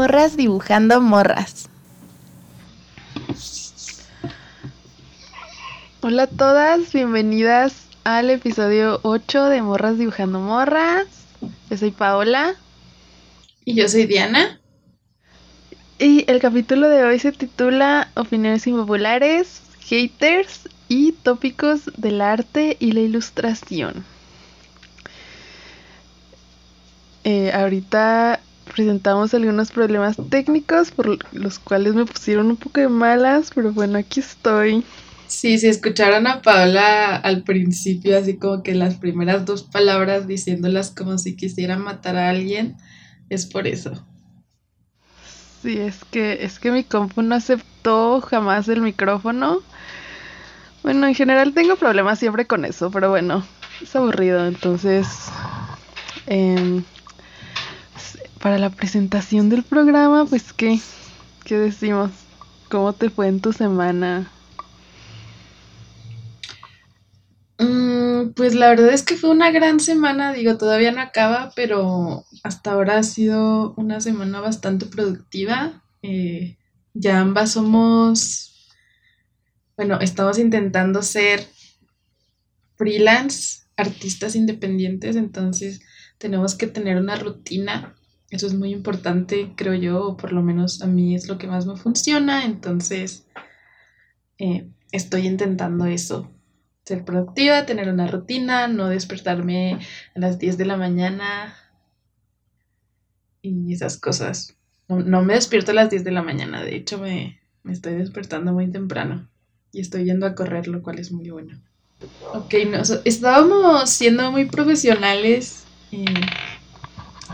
Morras dibujando morras. Hola a todas, bienvenidas al episodio 8 de Morras dibujando morras. Yo soy Paola. Y yo soy Diana. Y el capítulo de hoy se titula Opiniones impopulares, haters y tópicos del arte y la ilustración. Eh, ahorita presentamos algunos problemas técnicos por los cuales me pusieron un poco de malas, pero bueno, aquí estoy. Sí, si escucharon a Paola al principio, así como que las primeras dos palabras diciéndolas como si quisiera matar a alguien, es por eso. Sí, es que es que mi compu no aceptó jamás el micrófono. Bueno, en general tengo problemas siempre con eso, pero bueno, es aburrido, entonces eh, para la presentación del programa, pues qué, qué decimos, cómo te fue en tu semana. Mm, pues la verdad es que fue una gran semana, digo, todavía no acaba, pero hasta ahora ha sido una semana bastante productiva. Eh, ya ambas somos, bueno, estamos intentando ser freelance, artistas independientes, entonces tenemos que tener una rutina eso es muy importante, creo yo, o por lo menos a mí es lo que más me funciona, entonces eh, estoy intentando eso, ser productiva, tener una rutina, no despertarme a las 10 de la mañana y esas cosas. No, me despierto a las 10 de la mañana, de hecho me, estoy despertando muy temprano y estoy yendo a correr, lo cual es muy bueno. Ok, estábamos siendo muy profesionales. Eh,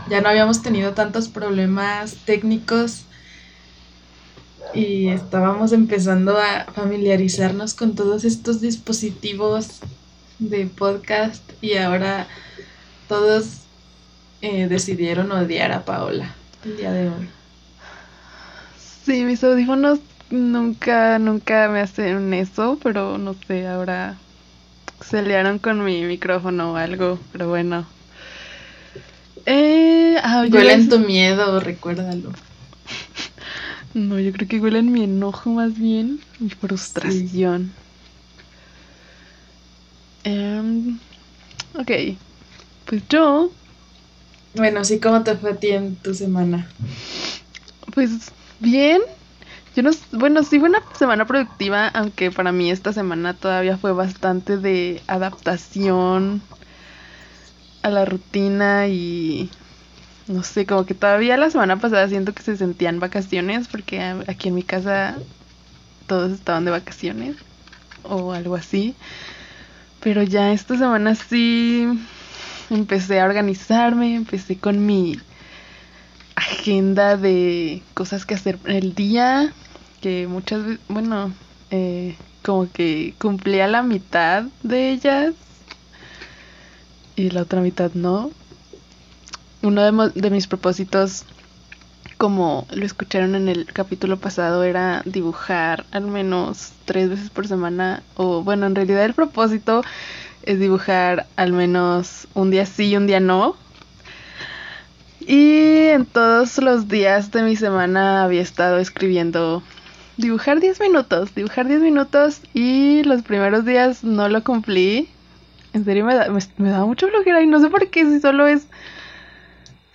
ya no habíamos tenido tantos problemas técnicos y estábamos empezando a familiarizarnos con todos estos dispositivos de podcast y ahora todos eh, decidieron odiar a Paola el día de hoy. Sí, mis audífonos nunca, nunca me hacen eso, pero no sé, ahora se liaron con mi micrófono o algo, pero bueno. Eh, ah, huele en tu miedo, recuérdalo. No, yo creo que huele en mi enojo más bien, mi frustración. Em, ok, pues yo... Bueno, sí, ¿cómo te fue a ti en tu semana? Pues bien. Yo no, bueno, sí fue una semana productiva, aunque para mí esta semana todavía fue bastante de adaptación a la rutina y no sé, como que todavía la semana pasada siento que se sentían vacaciones porque aquí en mi casa todos estaban de vacaciones o algo así. Pero ya esta semana sí empecé a organizarme, empecé con mi agenda de cosas que hacer el día, que muchas veces, bueno, eh, como que cumplía la mitad de ellas y la otra mitad no. Uno de, mis propósitos, como lo escucharon en el capítulo pasado, era dibujar al menos tres veces por semana. O bueno, en realidad el propósito es dibujar al menos un día sí y un día no. Y en todos los días de mi semana había estado escribiendo dibujar 10 minutos, dibujar 10 minutos y los primeros días no lo cumplí en serio me da, me, da mucho flojera y no sé por qué, si solo es.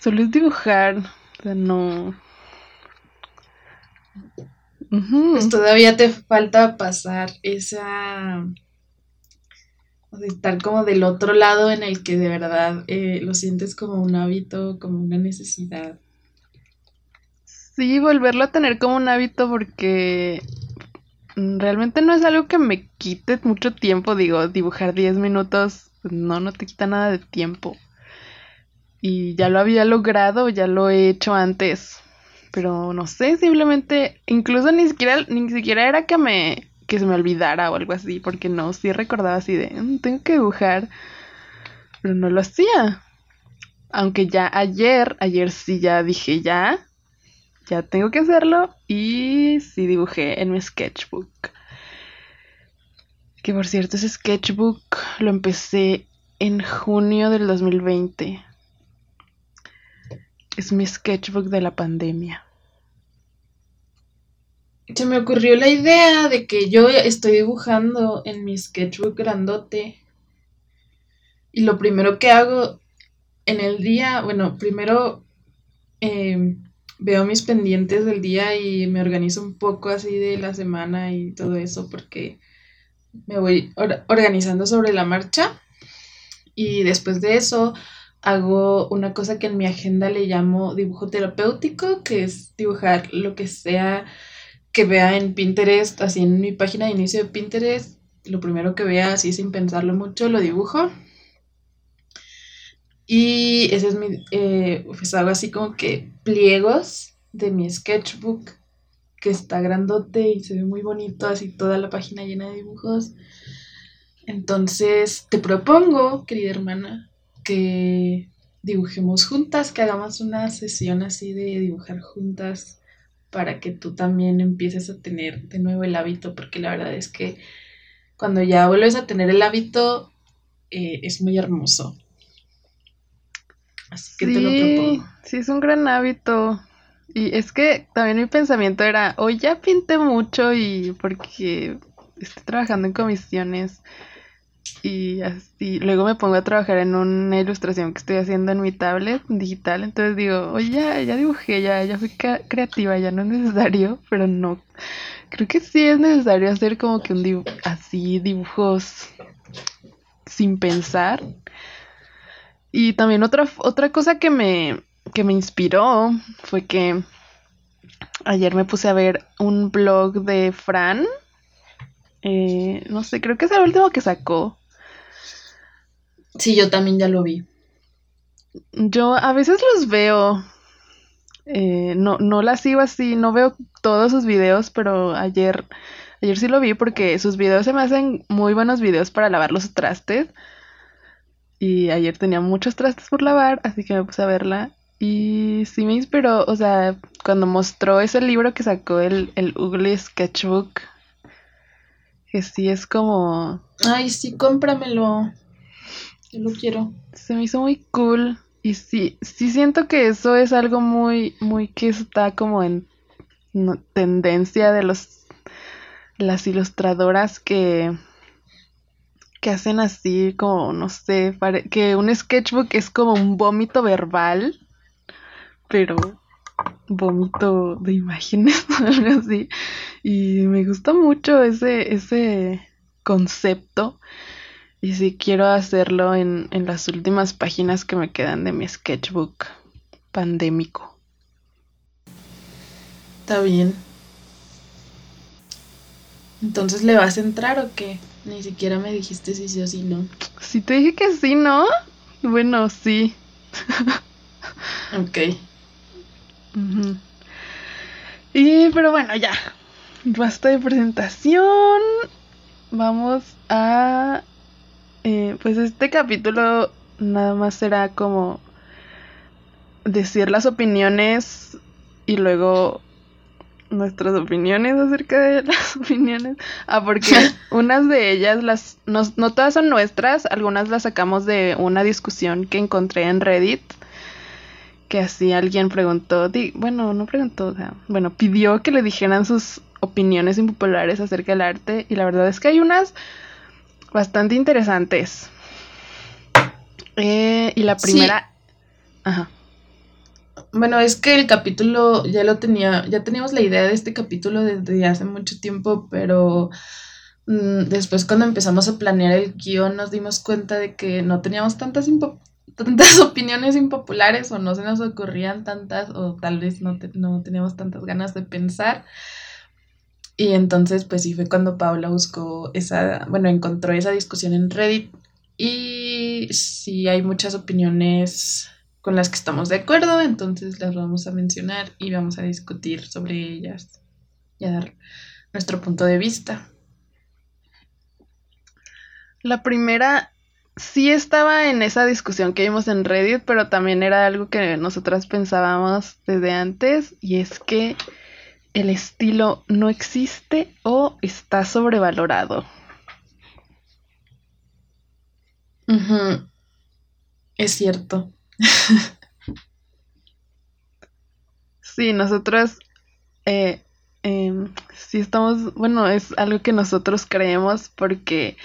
Solo es dibujar. O sea, no. Pues todavía te falta pasar esa. O sea, estar como del otro lado en el que de verdad eh, lo sientes como un hábito, como una necesidad. Sí, volverlo a tener como un hábito porque realmente no es algo que me quite mucho tiempo, digo, dibujar 10 minutos, no, no te quita nada de tiempo. Y ya lo había logrado, ya lo he hecho antes, pero no sé, simplemente, incluso ni siquiera, ni siquiera era que me, que se me olvidara o algo así, porque no, sí recordaba así de, mm, tengo que dibujar, pero no lo hacía. Aunque ya ayer, ayer sí ya dije ya, ya tengo que hacerlo y sí dibujé en mi sketchbook. Que por cierto, ese sketchbook lo empecé en junio del 2020. Es mi sketchbook de la pandemia. se me ocurrió la idea de que yo estoy dibujando en mi sketchbook grandote. Y lo primero que hago en el día, bueno, primero em, veo mis pendientes del día y me organizo un poco así de la semana y todo eso porque me voy organizando sobre la marcha. Y después de eso hago una cosa que en mi agenda le llamo dibujo terapéutico, que es dibujar lo que sea que vea en Pinterest, así en mi página de inicio de Pinterest, lo primero que vea así sin pensarlo mucho, lo dibujo. Y ese es mi, eh, pues hago así como que pliegos de mi sketchbook, que está grandote y se ve muy bonito, así toda la página llena de dibujos. Entonces, te propongo, querida hermana, que dibujemos juntas, que hagamos una sesión así de dibujar juntas para que tú también empieces a tener de nuevo el hábito, porque la verdad es que cuando ya vuelves a tener el hábito, eh, es muy hermoso. Así que te lo propongo. Sí, es un gran hábito. Y es que también mi pensamiento era, hoy ya pinté mucho y porque estoy trabajando en comisiones y así luego me pongo a trabajar en una ilustración que estoy haciendo en mi tablet digital entonces digo oye ya, ya dibujé ya ya fui creativa ya no es necesario pero no creo que sí es necesario hacer como que un así dibujos sin pensar. Y también otra otra cosa que me que me inspiró fue que ayer me puse a ver un blog de Fran eh, no sé, creo que es el último que sacó. Sí, yo también ya lo vi. Yo a veces los veo. Eh, no, no las sigo así, no veo todos sus videos, pero ayer, ayer sí lo vi porque sus videos se me hacen muy buenos videos para lavar los trastes. Y ayer tenía muchos trastes por lavar, así que me puse a verla. Y sí me inspiró, o sea, cuando mostró ese libro que sacó el, el Ugly Sketchbook, que sí es como... Ay, sí, cómpramelo. Yo lo quiero. Se me hizo muy cool. Y sí, sí siento que eso es algo muy, muy que está como en tendencia de los las ilustradoras que que hacen así como no sé que un sketchbook es como un vómito verbal pero vómito de imágenes algo así y me gusta mucho ese, ese concepto. Y sí quiero hacerlo en, en las últimas páginas que me quedan de mi sketchbook pandémico. Está bien. Entonces, ¿le vas a entrar o qué? Ni siquiera me dijiste si sí o si no. Sí te dije que sí, ¿no? Bueno, sí. ok. Y, pero bueno, ya basta de presentación. Vamos a... Eh, pues este capítulo nada más será como decir las opiniones y luego nuestras opiniones acerca de las opiniones. Ah, porque unas de ellas, las no, no, todas son nuestras, algunas las sacamos de una discusión que encontré en Reddit. Que así alguien preguntó, bueno, no preguntó, o sea, bueno, pidió que le dijeran sus opiniones impopulares acerca del arte y la verdad es que hay unas bastante interesantes. Eh, y la primera... Ajá. Bueno, es que el capítulo ya lo tenía, ya teníamos la idea de este capítulo desde hace mucho tiempo, pero mm, después cuando empezamos a planear el guion nos dimos cuenta de que no teníamos tantas, tantas opiniones impopulares o no se nos ocurrían tantas o tal vez no, no teníamos tantas ganas de pensar. Y entonces, pues sí fue cuando Paula buscó esa, bueno, encontró esa discusión en Reddit. Y sí hay muchas opiniones con las que estamos de acuerdo, entonces las vamos a mencionar y vamos a discutir sobre ellas y a dar nuestro punto de vista. La primera sí estaba en esa discusión que vimos en Reddit, pero también era algo que nosotras pensábamos desde antes y es que el estilo no existe o está sobrevalorado. Es cierto. sí, nosotros eh, eh, sí estamos, bueno, es algo que nosotros creemos porque,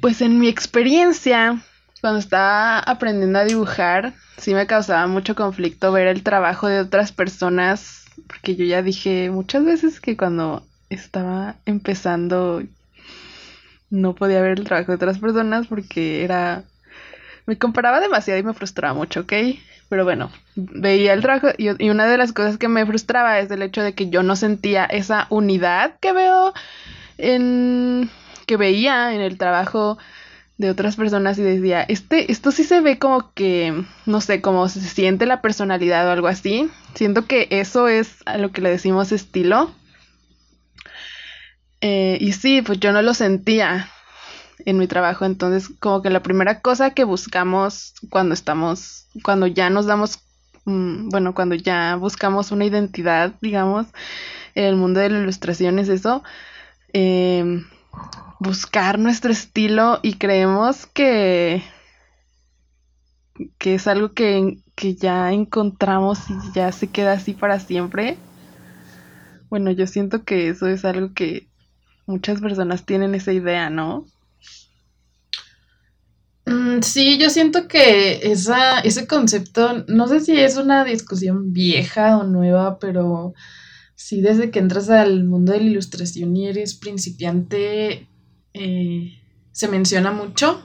pues en mi experiencia, cuando estaba aprendiendo a dibujar, sí me causaba mucho conflicto ver el trabajo de otras personas, porque yo ya dije muchas veces que cuando estaba empezando no podía ver el trabajo de otras personas porque era... Me comparaba demasiado y me frustraba mucho, ¿ok? Pero bueno, veía el trabajo y, y una de las cosas que me frustraba es el hecho de que yo no sentía esa unidad que veo en... que veía en el trabajo de otras personas y decía, este, esto sí se ve como que, no sé, como se siente la personalidad o algo así. Siento que eso es a lo que le decimos estilo. Eh, y sí, pues yo no lo sentía en mi trabajo. Entonces, como que la primera cosa que buscamos cuando estamos, cuando ya nos damos, mm, bueno, cuando ya buscamos una identidad, digamos, en el mundo de la ilustración es eso. Eh, buscar nuestro estilo y creemos que, que es algo que, que ya encontramos y ya se queda así para siempre. Bueno, yo siento que eso es algo que muchas personas tienen esa idea, ¿no? Mm, sí, yo siento que esa, ese concepto, no sé si es una discusión vieja o nueva, pero sí desde que entras al mundo de la ilustración y eres principiante, eh, se menciona mucho.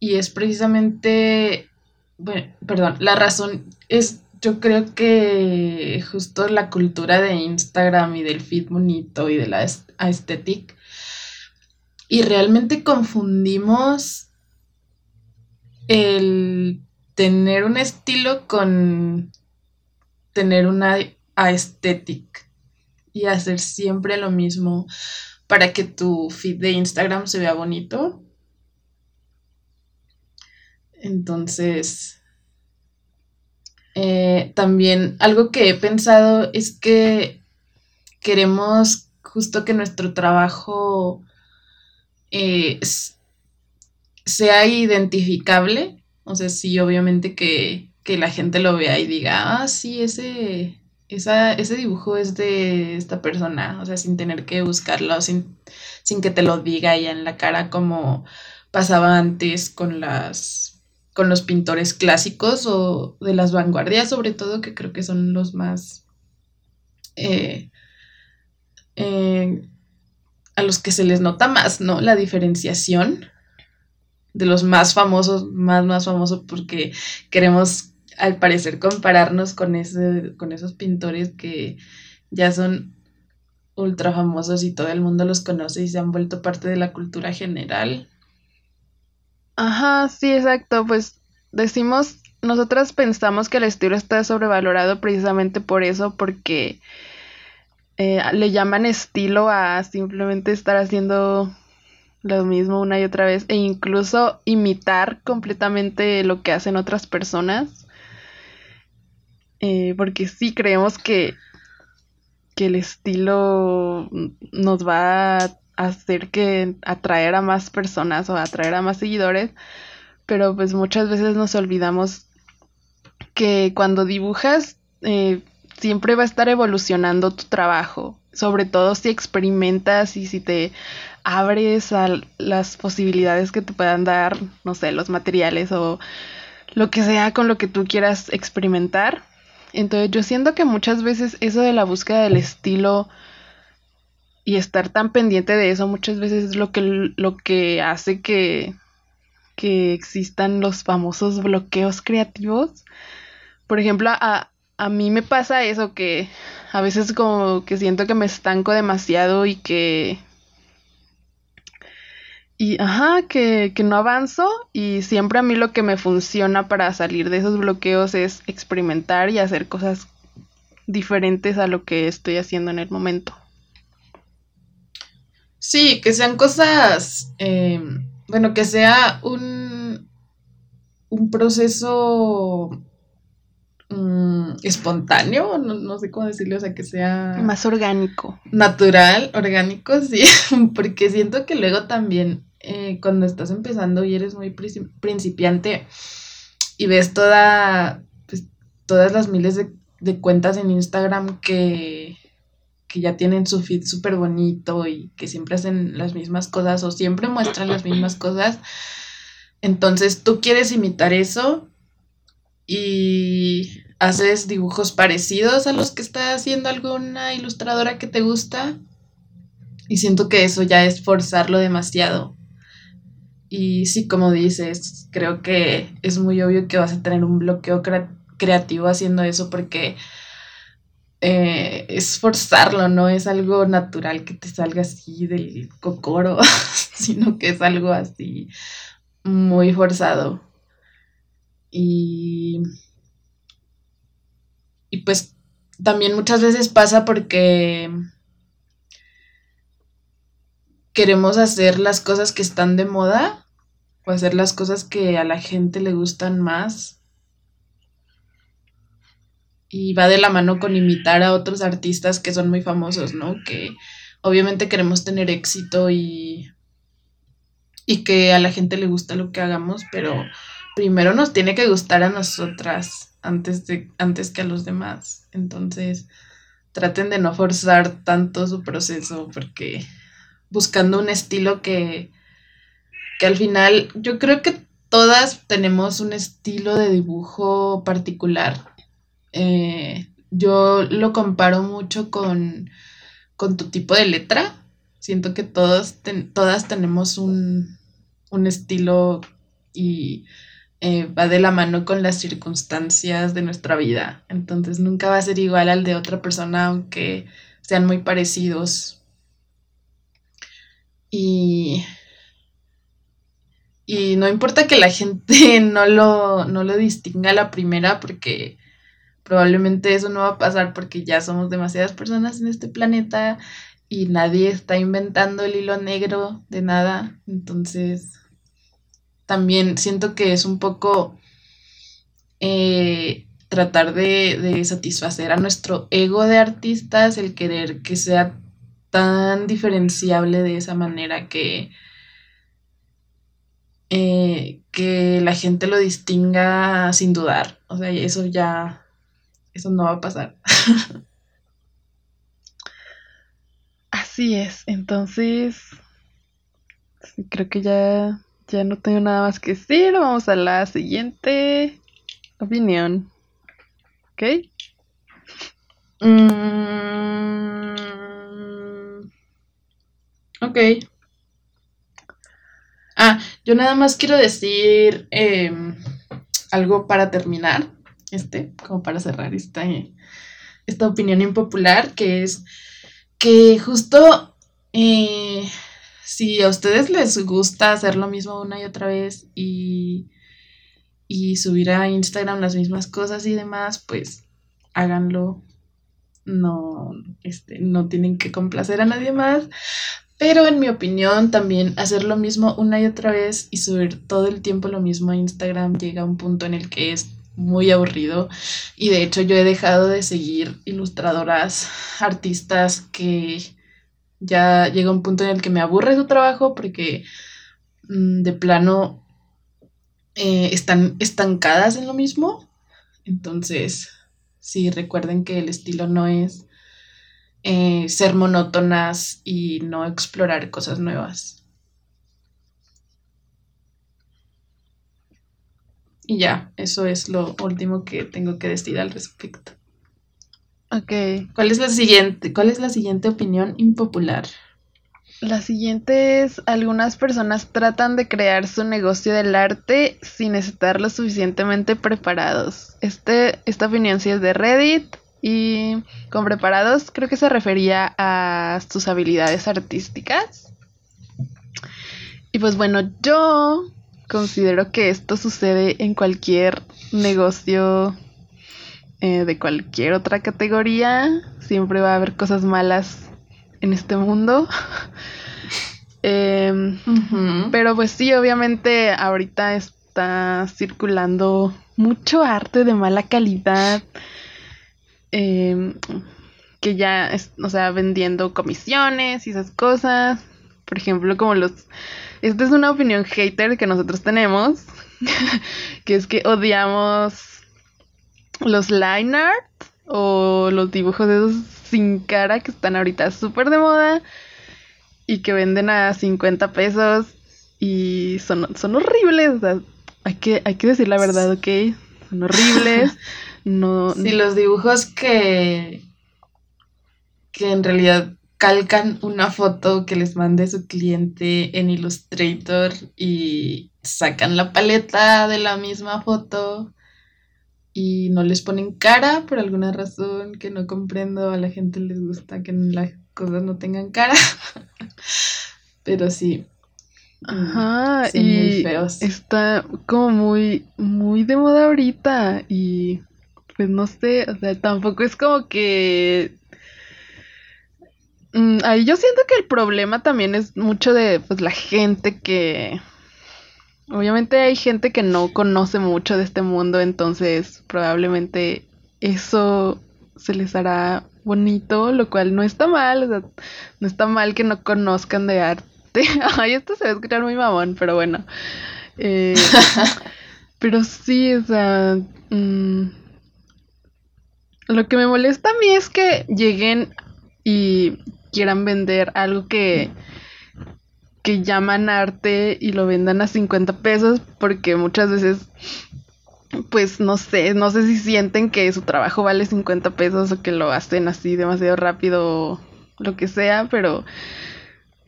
Y es precisamente, bueno, perdón, la razón es, yo creo que justo la cultura de Instagram y del feed bonito y de la aesthetic. Y realmente confundimos el tener un estilo con tener una aesthetic y hacer siempre lo mismo para que tu feed de Instagram se vea bonito. Entonces, eh, también algo que he pensado es que queremos justo que nuestro trabajo eh, sea identificable. O sea, sí, obviamente que, que, la gente lo vea y diga, ah, sí, ese, esa, ese dibujo es de esta persona, o sea, sin tener que buscarlo, sin, sin que te lo diga ella en la cara como pasaba antes con las con los pintores clásicos o de las vanguardias sobre todo que creo que son los más eh, eh, a los que se les nota más no la diferenciación de los más famosos más más famosos porque queremos al parecer compararnos con, ese, con esos pintores que ya son ultra famosos y todo el mundo los conoce y se han vuelto parte de la cultura general. Ajá, sí, exacto. Pues decimos, nosotras pensamos que el estilo está sobrevalorado precisamente por eso, porque eh, le llaman estilo a simplemente estar haciendo lo mismo una y otra vez e incluso imitar completamente lo que hacen otras personas. Eh, porque sí creemos que, que el estilo nos va a hacer que atraer a más personas o atraer a más seguidores, pero pues muchas veces nos olvidamos que cuando dibujas eh, siempre va a estar evolucionando tu trabajo, sobre todo si experimentas y si te abres a las posibilidades que te puedan dar, no sé, los materiales o lo que sea con lo que tú quieras experimentar entonces yo siento que muchas veces eso de la búsqueda del estilo y estar tan pendiente de eso muchas veces es lo que, lo que hace que, que existan los famosos bloqueos creativos. Por ejemplo, a, a mí me pasa eso que a veces como que siento que me estanco demasiado y que y ajá, que, que, no avanzo y siempre a mí lo que me funciona para salir de esos bloqueos es experimentar y hacer cosas diferentes a lo que estoy haciendo en el momento. Sí, que sean cosas, eh, bueno, que sea un, un proceso mm, espontáneo, no, no, sé cómo decirlo, o sea, que sea... Más orgánico. Natural, orgánico, sí, porque siento que luego también eh, cuando estás empezando y eres muy principiante y ves toda, pues, todas las miles de, cuentas en Instagram que, que ya tienen su feed súper bonito y que siempre hacen las mismas cosas o siempre muestran las mismas cosas. Entonces tú quieres imitar eso y haces dibujos parecidos a los que está haciendo alguna ilustradora que te gusta. Y siento que eso ya es forzarlo demasiado. Y sí, como dices, creo que es muy obvio que vas a tener un bloqueo creativo haciendo eso porque eh, es forzarlo, no es algo natural que te salga así del cocoro, sino que es algo así muy forzado. Y, y pues también muchas veces pasa porque queremos hacer las cosas que están de moda o hacer las cosas que a la gente le gustan más y va de la mano con imitar a otros artistas que son muy famosos, ¿no? Que obviamente queremos tener éxito y, y que a la gente le gusta lo que hagamos, pero primero nos tiene que gustar a nosotras antes, de, antes que a los demás. Entonces, traten de no forzar tanto su proceso porque buscando un estilo que, que al final yo creo que todas tenemos un estilo de dibujo particular eh, yo lo comparo mucho con, tu tipo de letra. Siento que todas tenemos un, estilo y eh, va de la mano con las circunstancias de nuestra vida. Entonces nunca va a ser igual al de otra persona, aunque sean muy parecidos. Y, y no importa que la gente no lo, no lo distinga a la primera, porque Probablemente eso no va a pasar porque ya somos demasiadas personas en este planeta y nadie está inventando el hilo negro de nada. Entonces, también siento que es un poco eh, tratar de, de, satisfacer a nuestro ego de artistas, el querer que sea tan diferenciable de esa manera que, eh, que la gente lo distinga sin dudar. O sea, eso ya eso no va a pasar. Así es, entonces creo que ya, ya no tengo nada más que decir. Vamos a la siguiente opinión. ¿Ok? Mm, ok. Ah, yo nada más quiero decir em, algo para terminar este, como para cerrar esta, esta opinión impopular, que es que justo eh, si a ustedes les gusta hacer lo mismo una y otra vez y, y subir a Instagram las mismas cosas y demás, pues háganlo. No, este, no tienen que complacer a nadie más. Pero en mi opinión, también hacer lo mismo una y otra vez y subir todo el tiempo lo mismo a Instagram llega a un punto en el que es muy aburrido y de hecho yo he dejado de seguir ilustradoras, artistas que ya llega un punto en el que me aburre su trabajo porque mm, de plano eh, están estancadas en lo mismo. Entonces, sí, recuerden que el estilo no es eh, ser monótonas y no explorar cosas nuevas. Y ya, eso es lo último que tengo que decir al respecto. Ok. ¿Cuál es la siguiente? ¿Cuál es la siguiente opinión impopular? La siguiente es, algunas personas tratan de crear su negocio del arte sin estar lo suficientemente preparados. Este, esta opinión sí es de Reddit y con preparados creo que se refería a sus habilidades artísticas. Y pues bueno, yo considero que esto sucede en cualquier negocio eh, de cualquier otra categoría. Siempre va a haber cosas malas en este mundo. Em, pero pues sí, obviamente ahorita está circulando mucho arte de mala calidad. Em, que ya, es, o sea, vendiendo comisiones y esas cosas. Por ejemplo, como los esta es una opinión hater que nosotros tenemos, que es que odiamos los line art o los dibujos de esos sin cara que están ahorita súper de moda y que venden a 50 pesos y son, son horribles. hay, que, hay que decir la verdad, ¿ok? Son horribles. No, sí, los dibujos que, que en realidad calcan una foto que les mande su cliente en Illustrator y sacan la paleta de la misma foto y no les ponen cara por alguna razón que no comprendo. A la gente les gusta que las cosas no tengan cara. Pero sí. Ajá, y está como muy, muy de moda ahorita. Y pues no sé, o sea, tampoco es como que. Mm, ahí yo siento que el problema también es mucho de pues la gente que Obviamente hay gente que no conoce mucho de este mundo, entonces probablemente eso se les hará bonito, lo cual no está mal, o sea, no está mal que no conozcan de arte. Ay, esto se va a escuchar muy mamón, pero bueno. Eh, pero sí, o sea, mm, lo que me molesta a mí es que lleguen y quieran vender algo que que llaman arte y lo vendan a 50 pesos porque muchas veces pues no sé, no sé si sienten que su trabajo vale 50 pesos o que lo hacen así demasiado rápido o lo que sea, pero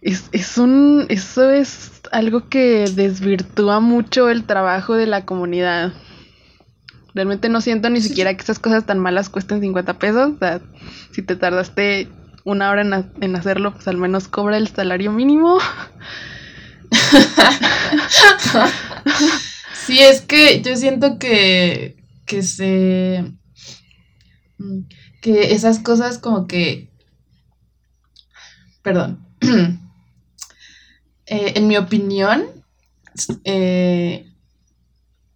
es, es un, eso es algo que desvirtúa mucho el trabajo de la comunidad. Realmente no siento ni siquiera que esas cosas tan malas cuesten 50 pesos. O sea, si te tardaste una hora en, hacerlo, pues al menos cobra el salario mínimo. sí, es que yo siento que, que se... que esas cosas como que... Perdón. Eh, en mi opinión, eh,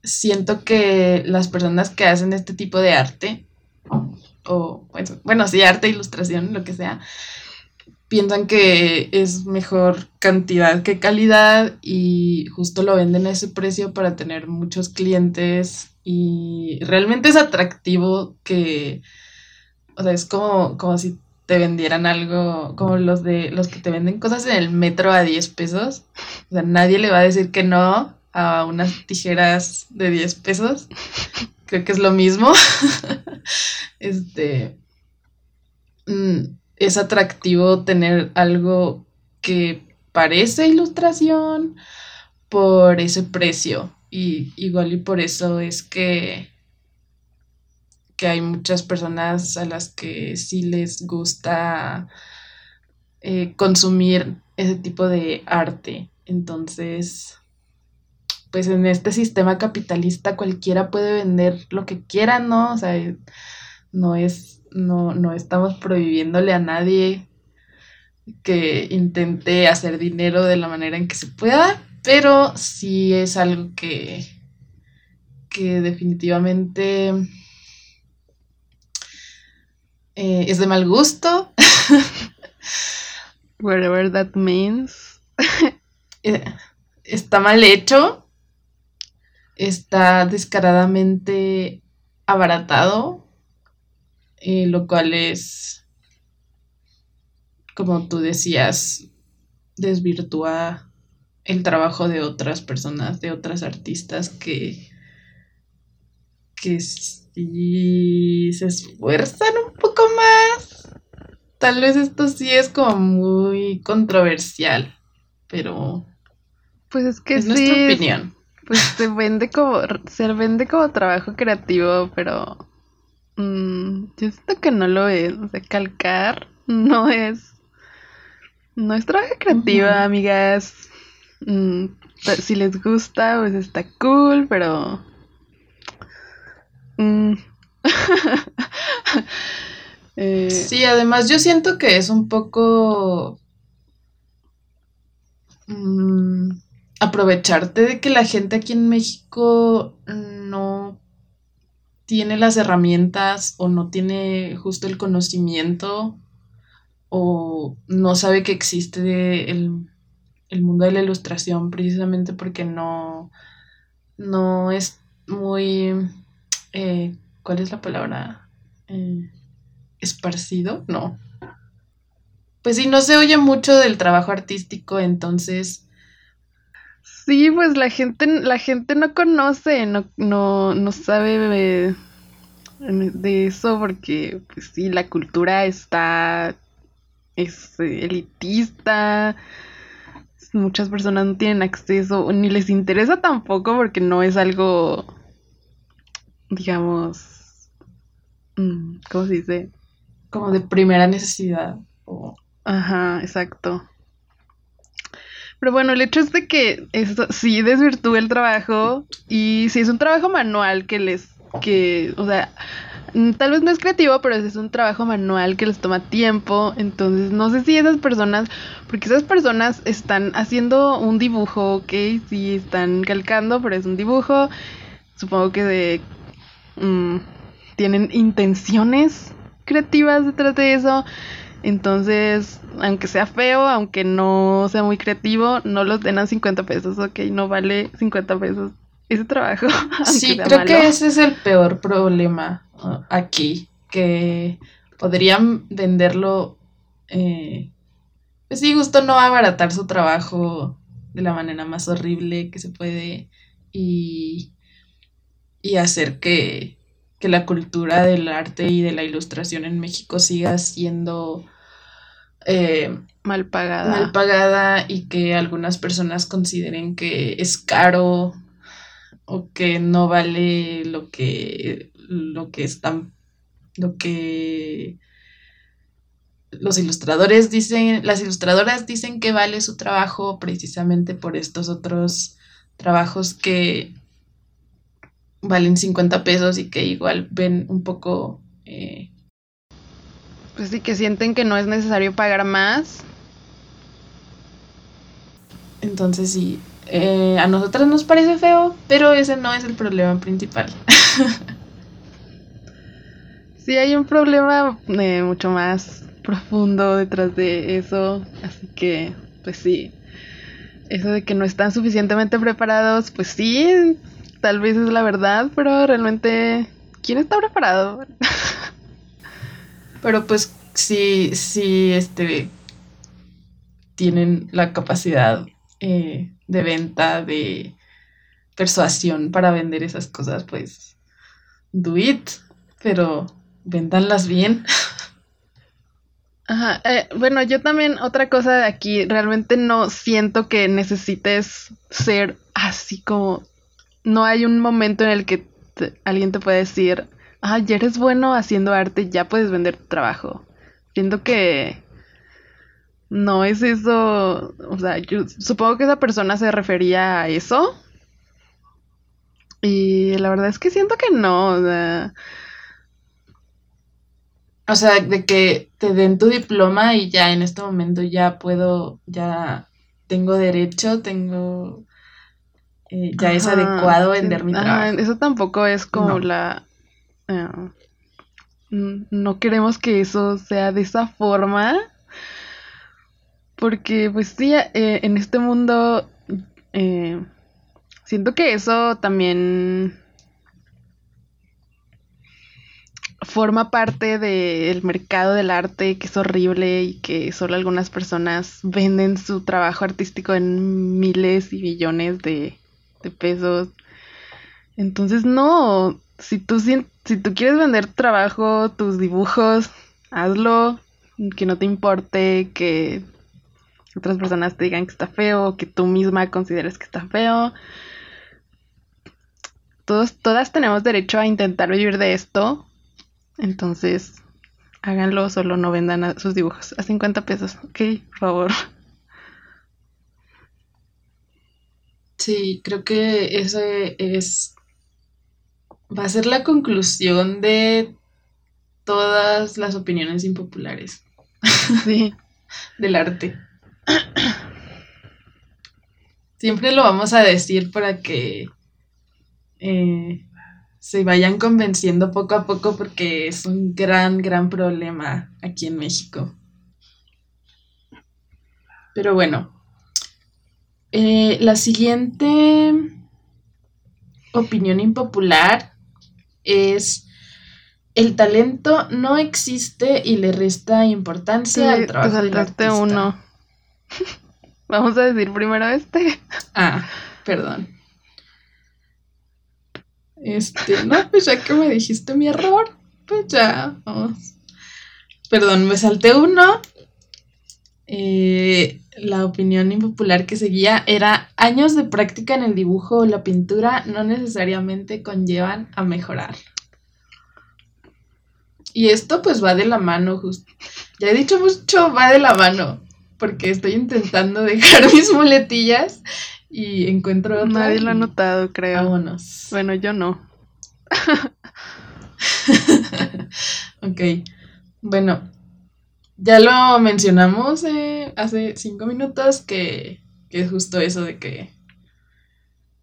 siento que las personas que hacen este tipo de arte o bueno, sí, arte, ilustración, lo que sea, piensan que es mejor cantidad que calidad y justo lo venden a ese precio para tener muchos clientes y realmente es atractivo que, o sea, es como, como si te vendieran algo como los de los que te venden cosas en el metro a 10 pesos. O sea, nadie le va a decir que no a unas tijeras de 10 pesos creo que es lo mismo. este mm, es atractivo tener algo que parece ilustración por ese precio. Y igual y por eso es que, que hay muchas personas a las que sí les gusta eh, consumir ese tipo de arte. Entonces, pues en este sistema capitalista cualquiera puede vender lo que quiera, ¿no? O sea, no es, no, no estamos prohibiéndole a nadie que intente hacer dinero de la manera en que se pueda, pero sí es algo que, que definitivamente eh, es de mal gusto. Whatever that means. Eh, está mal hecho está descaradamente abaratado, eh, lo cual es, como tú decías, desvirtúa el trabajo de otras personas, de otras artistas que, que si se esfuerzan un poco más. Tal vez esto sí es como muy controversial, pero pues es que es nuestra opinión. Pues se vende como, se vende como trabajo creativo, pero mmm, yo siento que no lo es. O sea, calcar no es, no es trabajo creativo, amigas. Mm, si les gusta, pues está cool, pero... Mm. Eh, sí, además yo siento que es un poco... Mmm, aprovecharte de que la gente aquí en México no tiene las herramientas o no tiene justo el conocimiento o no sabe que existe el, mundo de la ilustración precisamente porque no, no es muy... Eh, ¿Cuál es la palabra? Eh, esparcido, no. Pues sí, no se oye mucho del trabajo artístico, entonces... Sí, pues la gente, la gente no conoce, no, no, no sabe de, de eso porque, pues sí, la cultura está, es elitista, muchas personas no tienen acceso, ni les interesa tampoco porque no es algo, digamos, mm, ¿cómo se dice? Como de primera necesidad. O... Ajá, exacto. Pero bueno, el hecho es de que esto sí desvirtúa el trabajo y si es un trabajo manual que les, que, o sea, mm, tal vez no es creativo, pero es un trabajo manual que les toma tiempo, entonces no sé si esas personas, porque esas personas están haciendo un dibujo, ok, sí están calcando, pero es un dibujo, supongo que de, mm, tienen intenciones creativas detrás de eso. Entonces, aunque sea feo, aunque no sea muy creativo, no los den a 50 pesos, ok, no vale 50 pesos ese trabajo. Sí, creo que ese es el peor problema uh, aquí, que podrían venderlo, eh, pues sí, justo no abaratar su trabajo de la manera más horrible que se puede y, y hacer que, que la cultura del arte y de la ilustración en México siga siendo eh, mal pagada. Mal pagada y que algunas personas consideren que es caro o que no vale lo que lo que están lo que los ilustradores dicen, las ilustradoras dicen que vale su trabajo precisamente por estos otros trabajos que valen 50 pesos y que igual ven un poco... Eh, pues sí, que sienten que no es necesario pagar más. Entonces sí, eh, a nosotras nos parece feo, pero ese no es el problema principal. sí, hay un problema eh, mucho más profundo detrás de eso, así que, pues sí, eso de que no están suficientemente preparados, pues sí, tal vez es la verdad, pero realmente, ¿quién está preparado? pero pues sí, sí, este, tienen la capacidad eh, de venta, de persuasión para vender esas cosas, pues, do it, pero véndanlas bien. Ajá, eh, bueno, yo también otra cosa de aquí, realmente no siento que necesites ser así como no hay un momento en el que alguien te puede decir, ah, ya eres bueno haciendo arte, ya puedes vender tu trabajo. Siento que no es eso, o sea, yo supongo que esa persona se refería a eso. Y la verdad es que siento que no, o sea... O sea, de que te den tu diploma y ya en este momento ya puedo, ya tengo derecho, tengo eh, ya es adecuado vender mi trabajo. eso tampoco es como la... Eh, no queremos que eso sea de esa forma. Porque pues sí, eh, en este mundo siento que eso también forma parte del mercado del arte que es horrible y que solo algunas personas venden su trabajo artístico en miles y millones de, de pesos. Entonces, no, si tú, si, tú quieres vender trabajo, tus dibujos, hazlo, que no te importe que otras personas te digan que está feo, que tú misma consideres que está feo. Todos, todas tenemos derecho a intentar vivir de esto. Entonces, háganlo, solo no vendan sus dibujos a 50 pesos, ok, por favor. Sí, creo que ese es. Va a ser la conclusión de todas las opiniones impopulares. Sí. del arte. Siempre lo vamos a decir para que eh, se vayan convenciendo poco a poco porque es un gran, gran problema aquí en México. Pero bueno, eh, la siguiente opinión impopular es el talento no existe y le resta importancia al trabajo. Te saltaste uno. Vamos a decir primero este. Ah, perdón. Este, no, pues ya que me dijiste mi error, pues ya, vamos. Perdón, me salté uno. Eh, la opinión impopular que seguía era años de práctica en el dibujo o la pintura no necesariamente conllevan a mejorar. Y esto pues va de la mano, justo. Ya he dicho mucho, va de la mano, porque estoy intentando dejar mis muletillas y encuentro otra. Nadie lo ha notado, creo. Vámonos. Bueno, yo no. ok. Bueno, ya lo mencionamos eh, hace cinco minutos que, es justo eso de que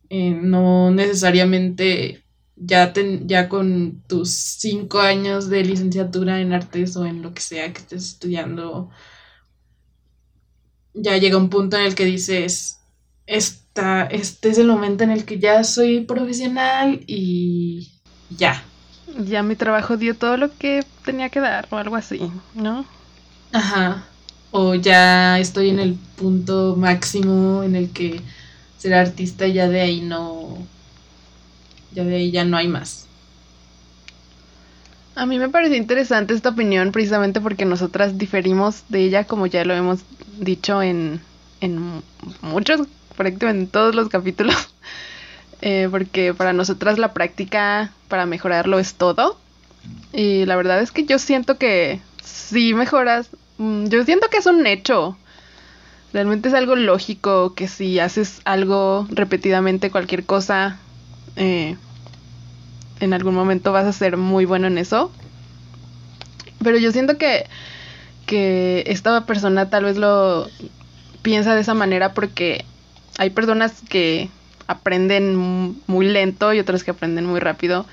eh, no necesariamente ya, ya con tus cinco años de licenciatura en artes o en lo que sea que estés estudiando, ya llega un punto en el que dices, esta, este es el momento en el que ya soy profesional y ya. Ya mi trabajo dio todo lo que tenía que dar o algo así, ¿no? Ajá. O ya estoy en el punto máximo en el que ser artista ya de ahí no... Ya de ahí ya no hay más. A mí me pareció interesante esta opinión precisamente porque nosotras diferimos de ella como ya lo hemos dicho en, en muchos prácticamente en todos los capítulos, eh, porque para nosotras la práctica para mejorarlo es todo. Y la verdad es que yo siento que si mejoras, yo siento que es un hecho. Realmente es algo lógico que si haces algo repetidamente, cualquier cosa, eh, en algún momento vas a ser muy bueno en eso. Pero yo siento que, que esta persona tal vez lo piensa de esa manera porque hay personas que aprenden muy lento y otras que aprenden muy rápido.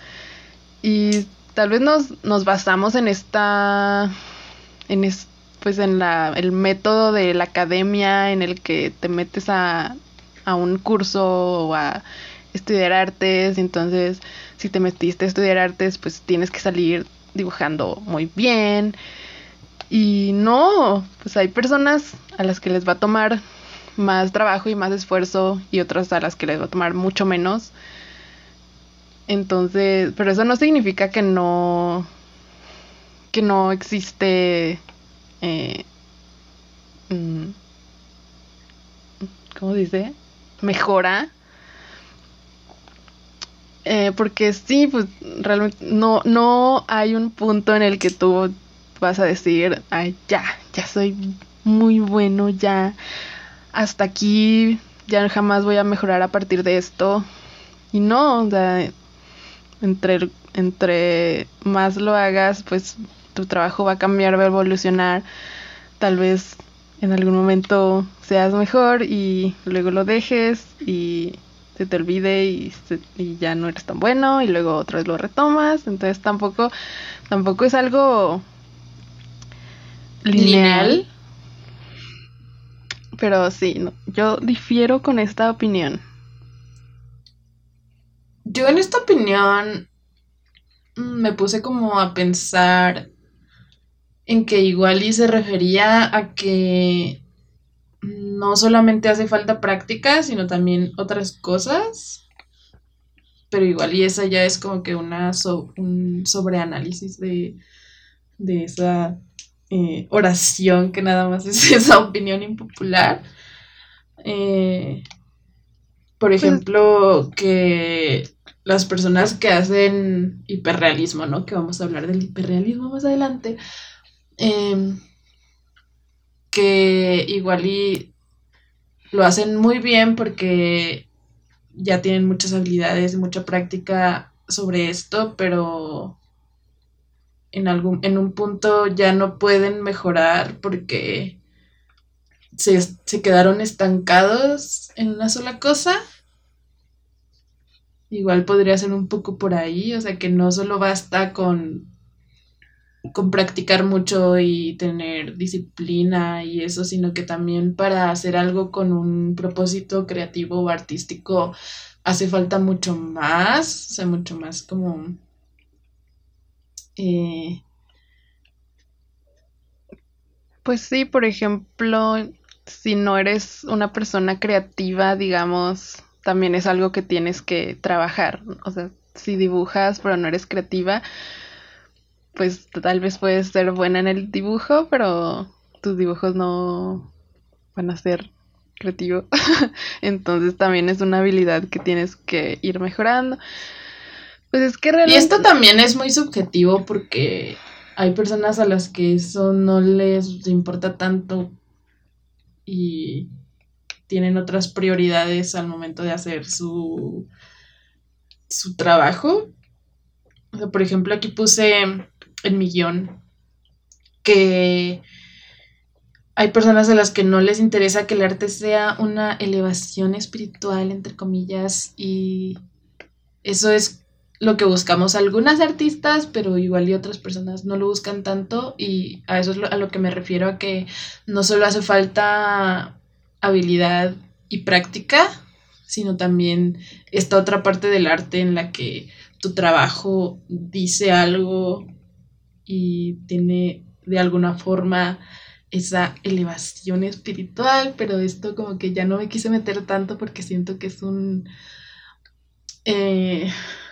Y tal vez nos, nos basamos en esta, en pues en la, el método de la academia en el que te metes a, a un curso o a estudiar artes. Entonces, si te metiste a estudiar artes, pues tienes que salir dibujando muy bien. Y no, pues hay personas a las que les va a tomar más trabajo y más esfuerzo y otras a las que les va a tomar mucho menos. Entonces, pero eso no significa que no que no existe eh, mm, ¿cómo dice? mejora eh, porque sí, pues realmente no, no hay un punto en el que tú vas a decir, ay, ya, ya soy muy bueno, ya hasta aquí ya jamás voy a mejorar a partir de esto. Y no, o sea, entre, entre más lo hagas, pues tu trabajo va a cambiar, va a evolucionar. Tal vez en algún momento seas mejor y luego lo dejes y se te olvide y, y ya no eres tan bueno y luego otra vez lo retomas. Entonces tampoco, tampoco es algo lineal. Pero sí, yo difiero con esta opinión. Yo en esta opinión me puse como a pensar en que igual y se refería a que no solamente hace falta práctica, sino también otras cosas. Pero igual y esa ya es como que una un sobreanálisis de, de esa eh, oración que nada más es esa opinión impopular. Eh, por pues ejemplo, que las personas que hacen hiperrealismo, ¿no? Que vamos a hablar del hiperrealismo más adelante. Em, que igual y lo hacen muy bien porque ya tienen muchas habilidades mucha práctica sobre esto, pero en, algún, en un punto ya no pueden mejorar porque se, se quedaron estancados en una sola cosa. Igual podría ser un poco por ahí, o sea que no solo basta con, con practicar mucho y tener disciplina y eso, sino que también para hacer algo con un propósito creativo o artístico hace falta mucho más, o sea, mucho más como Eh, pues sí, por ejemplo, si no eres una persona creativa, digamos, también es algo que tienes que trabajar. O sea, si dibujas pero no eres creativa, pues tal vez puedes ser buena en el dibujo, pero tus dibujos no van a ser creativos. Entonces también es una habilidad que tienes que ir mejorando. Pues es que realmente... Y esto también es muy subjetivo porque hay personas a las que eso no les importa tanto y tienen otras prioridades al momento de hacer su, su trabajo. por ejemplo, aquí puse en mi guion que hay personas a las que no les interesa que el arte sea una elevación espiritual, entre comillas, y eso es lo que buscamos algunas artistas, pero igual y otras personas no lo buscan tanto y a eso es a lo que me refiero, a que no solo hace falta habilidad y práctica, sino también esta otra parte del arte en la que tu trabajo dice algo y tiene de alguna forma esa elevación espiritual, pero esto como que ya no me quise meter tanto porque siento que es un, eh,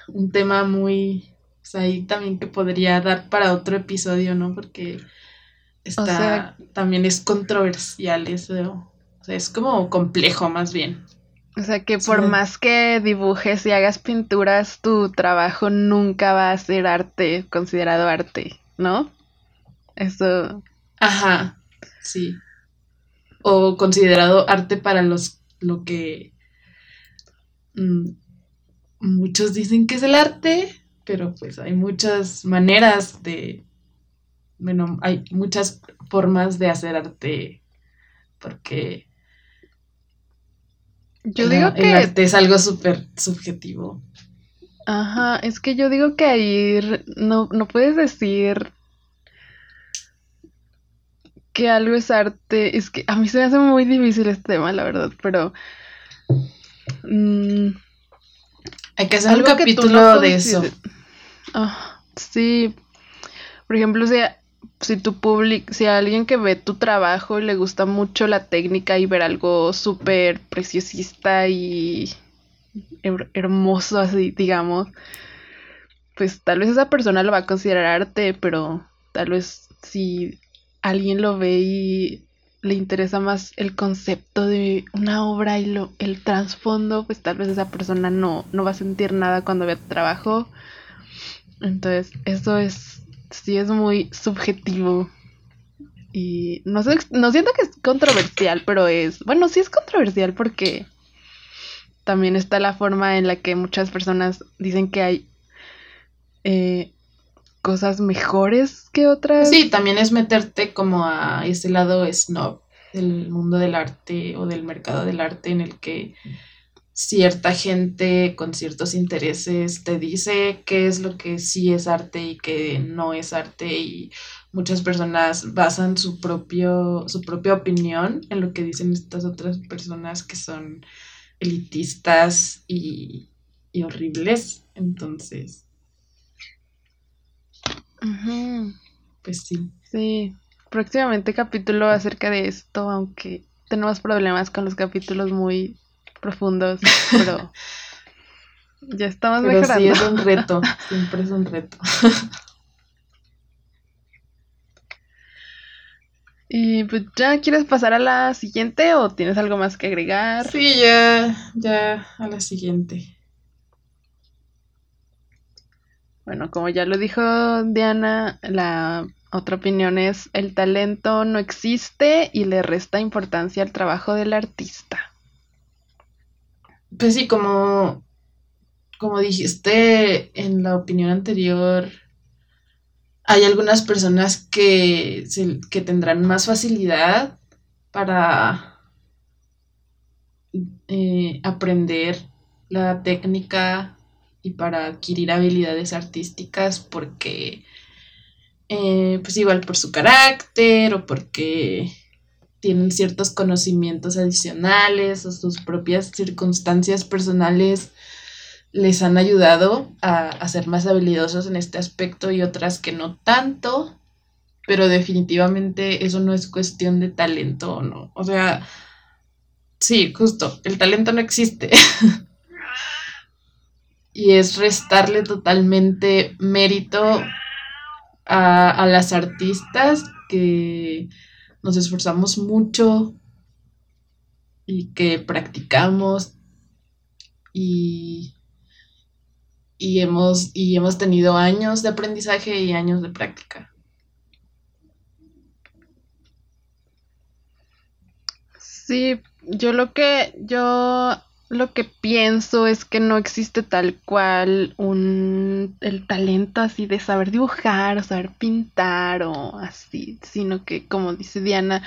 un tema muy, o sea, ahí también que podría dar para otro episodio, ¿no? Porque está, también es controversial eso, o sea, es como complejo más bien. O sea que por más que dibujes y hagas pinturas, tu trabajo nunca va a ser arte, considerado arte, ¿no? Eso. Ajá, sí. O considerado arte para los lo que mm, muchos dicen que es el arte, pero pues hay muchas maneras de. Bueno, hay muchas formas de hacer arte. Porque yo digo que... El arte es algo súper subjetivo. Ajá, es que yo digo que ahí no, no puedes decir que algo es arte. Es que a mí se me hace muy difícil este tema, la verdad, pero... Mm, Hay que hacer un capítulo de eso. Ah, sí. Por ejemplo, si si tu public, si a alguien que ve tu trabajo y le gusta mucho la técnica y ver algo súper preciosista y hermoso así, digamos, pues tal vez esa persona lo va a considerar arte, pero tal vez si alguien lo ve y le interesa más el concepto de una obra y lo, el trasfondo, pues tal vez esa persona no, no va a sentir nada cuando vea tu trabajo. Entonces, eso es sí es muy subjetivo. Y no, sé, no siento que es controversial, pero es, bueno, sí es controversial porque también está la forma en la que muchas personas dicen que hay eh, cosas mejores que otras. Sí, también es meterte como a ese lado snob del mundo del arte o del mercado del arte en el que cierta gente con ciertos intereses te dice qué es lo que sí es arte y qué no es arte y muchas personas basan su propio su propia opinión en lo que dicen estas otras personas que son elitistas y, horribles entonces pues sí. Sí próximamente capítulo acerca de esto aunque tenemos problemas con los capítulos muy profundos, pero ya estamos pero Sí, es un reto, siempre es un reto. Y pues ya quieres pasar a la siguiente o tienes algo más que agregar? Sí, ya, ya a la siguiente. Bueno, como ya lo dijo Diana, la otra opinión es el talento no existe y le resta importancia al trabajo del artista. Pues sí, como, como dijiste en la opinión anterior, hay algunas personas que, que tendrán más facilidad para eh, aprender la técnica y para adquirir habilidades artísticas porque, eh, pues igual por su carácter o porque tienen ciertos conocimientos adicionales o sus propias circunstancias personales les han ayudado a, ser más habilidosos en este aspecto y otras que no tanto, pero definitivamente eso no es cuestión de talento o no. O sea, sí, justo, el talento no existe. y es restarle totalmente mérito a, a las artistas que nos esforzamos mucho y que practicamos y y hemos, y hemos tenido años de aprendizaje y años de práctica. Sí, yo lo que yo lo que pienso es que no existe tal cual un el talento así de saber dibujar o saber pintar o así, sino que como dice Diana,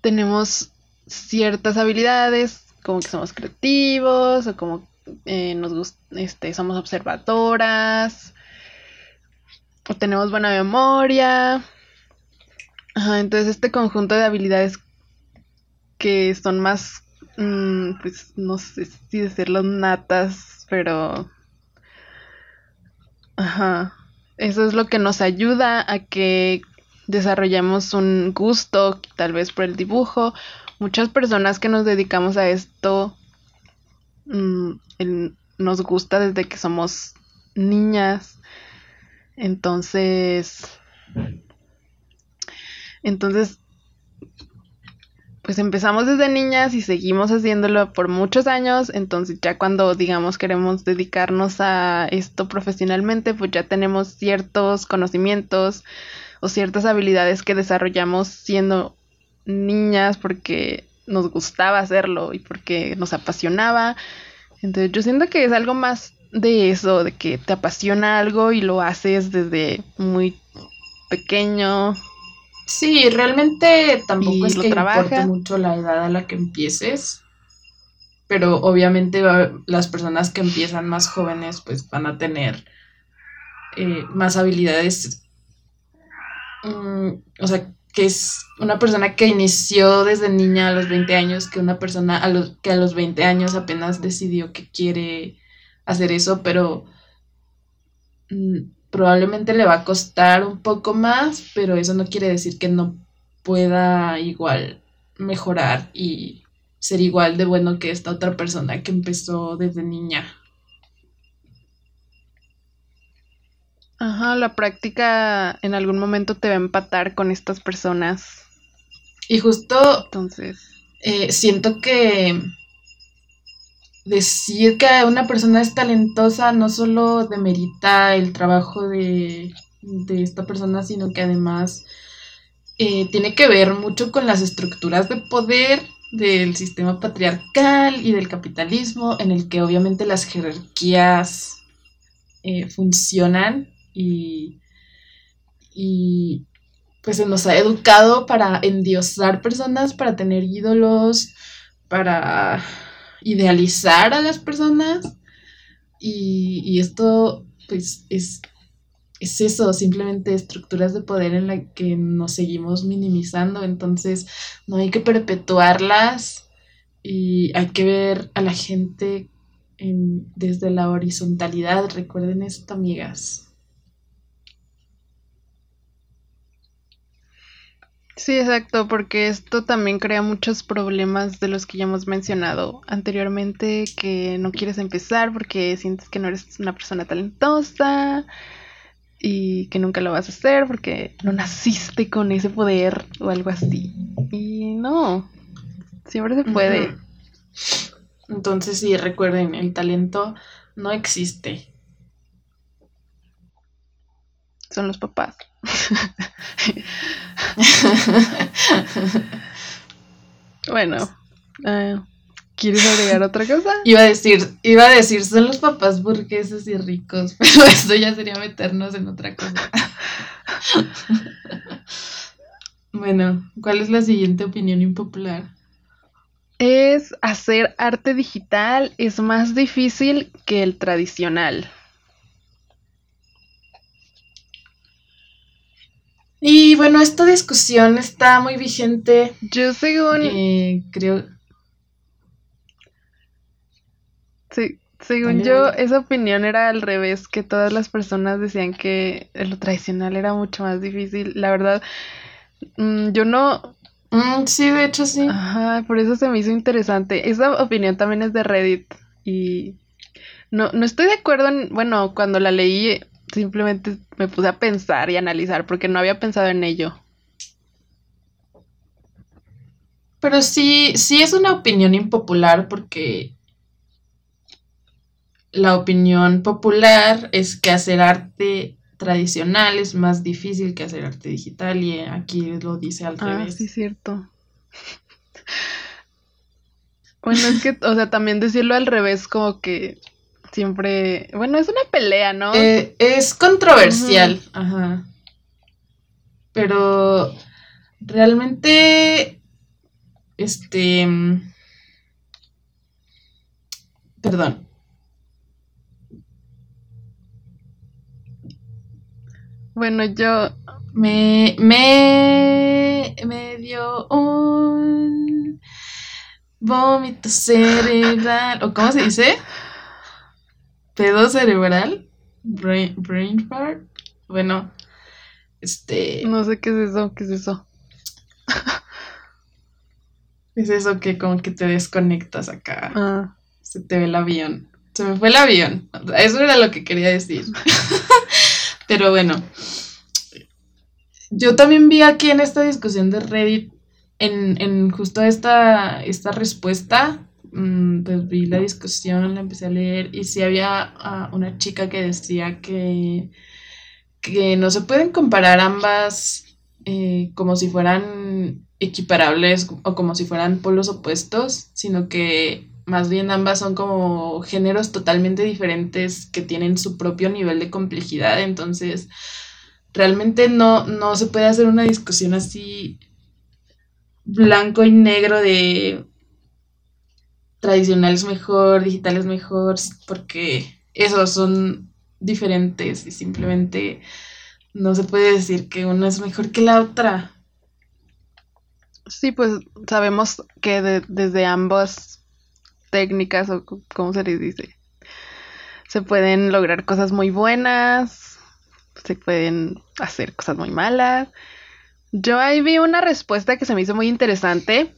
tenemos ciertas habilidades, como que somos creativos o como eh, nos este, somos observadoras, tenemos buena memoria. entonces este conjunto de habilidades que son más, mm, pues no sé si decirlo natas, pero... Ajá. Eso es lo que nos ayuda a que desarrollemos un gusto, tal vez por el dibujo. Muchas personas que nos dedicamos a esto mm, nos gusta desde que somos niñas. Entonces, entonces, pues empezamos desde niñas y seguimos haciéndolo por muchos años. Entonces ya cuando, digamos, queremos dedicarnos a esto profesionalmente, pues ya tenemos ciertos conocimientos o ciertas habilidades que desarrollamos siendo niñas porque nos gustaba hacerlo y porque nos apasionaba entonces yo siento que es algo más de eso, de que te apasiona algo y lo haces desde muy pequeño. Sí, realmente tampoco es que importe mucho la edad a la que empieces, pero obviamente las personas que empiezan más jóvenes pues van a tener eh, más habilidades, mm, o sea, que es una persona que inició desde niña a los 20 años, que una persona a los, que a los 20 años apenas decidió que quiere hacer eso, pero mm, probablemente le va a costar un poco más, pero eso no quiere decir que no pueda igual mejorar y ser igual de bueno que esta otra persona que empezó desde niña. Ajá, la práctica en algún momento te va a empatar con estas personas. Y justo. Entonces. Eh, siento que. Decir que una persona es talentosa no solo demerita el trabajo de, de esta persona, sino que además eh, tiene que ver mucho con las estructuras de poder del sistema patriarcal y del capitalismo, en el que obviamente las jerarquías eh, funcionan y, y pues se nos ha educado para endiosar personas, para tener ídolos, para idealizar a las personas. Y, esto, pues, es, es eso, simplemente estructuras de poder en las que nos seguimos minimizando. Entonces, no hay que perpetuarlas y hay que ver a la gente desde la horizontalidad. Recuerden esto, amigas. Sí, exacto, porque esto también crea muchos problemas de los que ya hemos mencionado anteriormente, que no quieres empezar porque sientes que no eres una persona talentosa y que nunca lo vas a hacer porque no naciste con ese poder o algo así. Y no, siempre se puede. Entonces sí, recuerden, el talento no existe. Son los papás. bueno, eh, ¿quieres agregar otra cosa? Iba a decir, iba a decir, son los papás burgueses y ricos, pero esto ya sería meternos en otra cosa. bueno, ¿cuál es la siguiente opinión impopular? Es hacer arte digital es más difícil que el tradicional. Y bueno, esta discusión está muy vigente. Yo según... Eh, creo... Sí, Según yo, esa opinión era al revés, que todas las personas decían que lo tradicional era mucho más difícil. La verdad, mm, yo no... Mm, sí, de hecho sí. Ajá, por eso se me hizo interesante. Esa opinión también es de Reddit y no, no estoy de acuerdo en, bueno, cuando la leí simplemente me puse a pensar y analizar porque no había pensado en ello. Pero sí, sí es una opinión impopular porque la opinión popular es que hacer arte tradicional es más difícil que hacer arte digital y aquí lo dice al ah, revés. Sí, cierto. bueno, es que, o sea, también decirlo al revés como que siempre, bueno, es una pelea, ¿no? Eh, es controversial, ajá. Pero realmente, este, perdón. Bueno, yo me, me, me dio un vómito cerebral, ¿o cómo se dice? Pedo cerebral, brain, brain fart. Bueno, este. No sé qué es eso, qué es eso. es eso que como que te desconectas acá. Ah. Se te ve el avión. Se me fue el avión. Eso era lo que quería decir. Pero bueno. Yo también vi aquí en esta discusión de Reddit, en, en justo esta, esta respuesta, pues vi la discusión, la empecé a leer y sí había ah, una chica que decía que, que no se pueden comparar ambas eh, como si fueran equiparables o como si fueran polos opuestos, sino que más bien ambas son como géneros totalmente diferentes que tienen su propio nivel de complejidad, entonces realmente no, no se puede hacer una discusión así blanco y negro de tradicional es mejor, digital es mejor, porque esos son diferentes y simplemente no se puede decir que una es mejor que la otra. Sí, pues sabemos que desde ambas técnicas, o como se les dice, se pueden lograr cosas muy buenas, se pueden hacer cosas muy malas. Yo ahí vi una respuesta que se me hizo muy interesante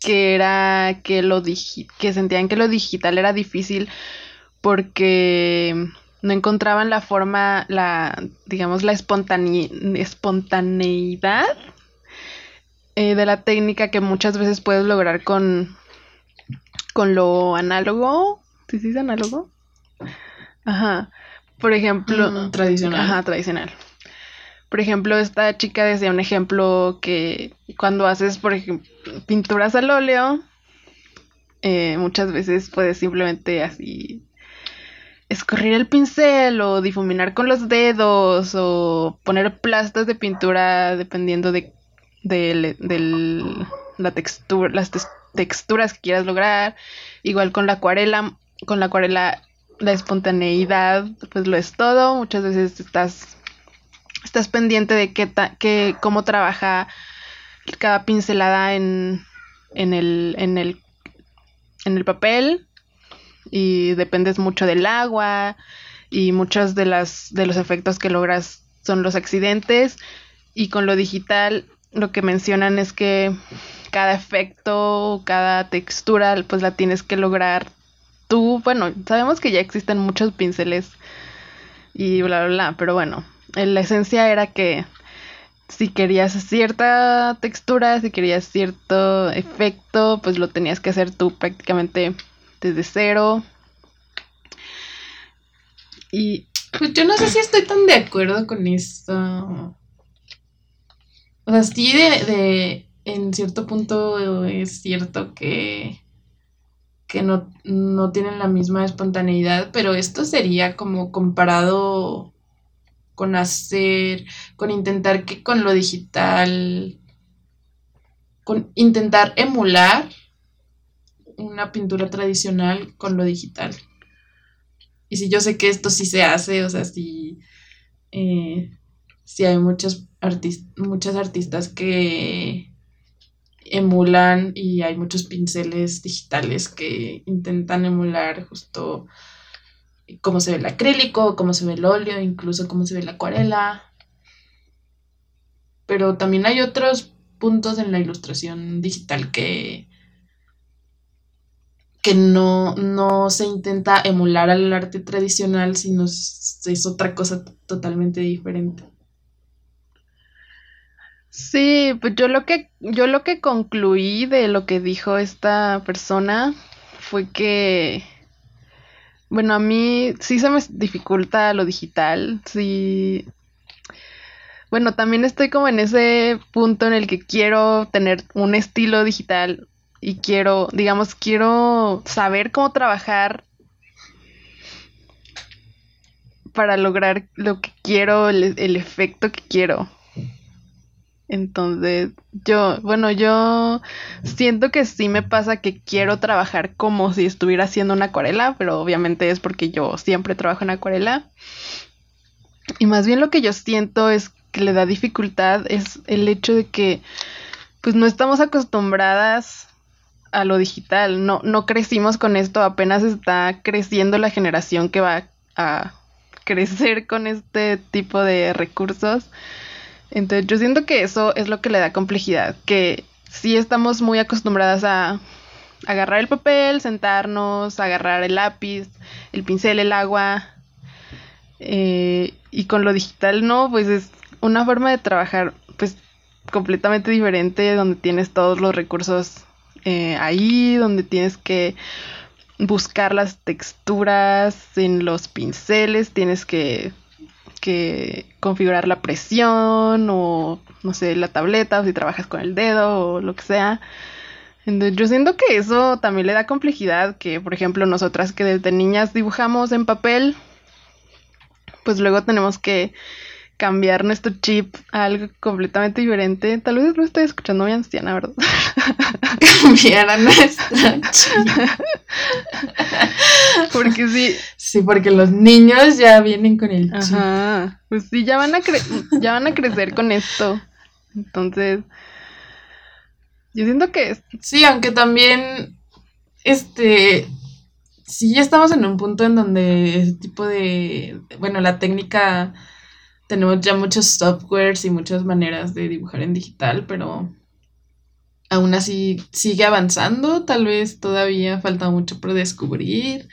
que era que lo que sentían que lo digital era difícil porque no encontraban la forma, la, digamos, la espontaneidad eh, de la técnica que muchas veces puedes lograr con, con lo análogo. ¿Sí, sí es análogo? Ajá. Por ejemplo. Mm, tradicional. Ajá, tradicional. Por ejemplo, esta chica decía un ejemplo que cuando haces, por ejemplo, pinturas al óleo, eh, muchas veces puedes simplemente así escorrer el pincel o difuminar con los dedos o poner plastas de pintura dependiendo de, la textura, las texturas que quieras lograr. Igual con la acuarela, con la acuarela la espontaneidad pues lo es todo. Muchas veces estás estás pendiente de qué, qué cómo trabaja cada pincelada en, en, el, en, el, en el papel y dependes mucho del agua y muchos de, las, de los efectos que logras son los accidentes y con lo digital lo que mencionan es que cada efecto, cada textura, pues la tienes que lograr tú. Bueno, sabemos que ya existen muchos pinceles y bla, bla, bla, pero bueno, la esencia era que si querías cierta textura, si querías cierto efecto, pues lo tenías que hacer tú prácticamente desde cero. Y pues yo no sé si estoy tan de acuerdo con esto. O sea, sí de, de en cierto punto es cierto que que no, no tienen la misma espontaneidad, pero esto sería como comparado con hacer, con intentar que con lo digital, con intentar emular una pintura tradicional con lo digital. Y si yo sé que esto sí se hace, o sea, si, eh, hay muchos muchas artistas que emulan y hay muchos pinceles digitales que intentan emular justo cómo se ve el acrílico, cómo se ve el óleo, incluso cómo se ve la acuarela. Pero también hay otros puntos en la ilustración digital que, que no, no se intenta emular al arte tradicional, sino es otra cosa totalmente diferente. Sí, pues yo lo que yo lo que concluí de lo que dijo esta persona fue que bueno, a mí sí se me dificulta lo digital, sí. Bueno, también estoy como en ese punto en el que quiero tener un estilo digital y quiero, digamos, quiero saber cómo trabajar para lograr lo que quiero, el, efecto que quiero. Entonces, yo, bueno, yo siento que sí me pasa que quiero trabajar como si estuviera haciendo una acuarela, pero obviamente es porque yo siempre trabajo en acuarela. Y más bien lo que yo siento es que le da dificultad es el hecho de que pues no estamos acostumbradas a lo digital, no, no crecimos con esto, apenas está creciendo la generación que va a crecer con este tipo de recursos. Entonces yo siento que eso es lo que le da complejidad, que sí estamos muy acostumbradas a agarrar el papel, sentarnos, agarrar el lápiz, el pincel, el agua, eh, y con lo digital no, pues es una forma de trabajar pues completamente diferente, donde tienes todos los recursos eh, ahí, donde tienes que buscar las texturas en los pinceles, tienes que configurar la presión o, no sé, la tableta o si trabajas con el dedo o lo que sea. Entonces, yo siento que eso también le da complejidad, que por ejemplo nosotras que desde niñas dibujamos en papel, pues luego tenemos que cambiar nuestro chip a algo completamente diferente. Tal vez lo estoy escuchando muy anciana, ¿verdad? Cambiar a nuestro chip. porque sí. Sí, porque los niños ya vienen con el chip. Ajá. Pues sí, ya van a ya van a crecer con esto. Entonces, yo siento que es... Sí, aunque también este sí ya estamos en un punto en donde ese tipo de bueno, la técnica tenemos ya muchos softwares y muchas maneras de dibujar en digital, pero aún así sigue avanzando, tal vez todavía falta mucho por descubrir.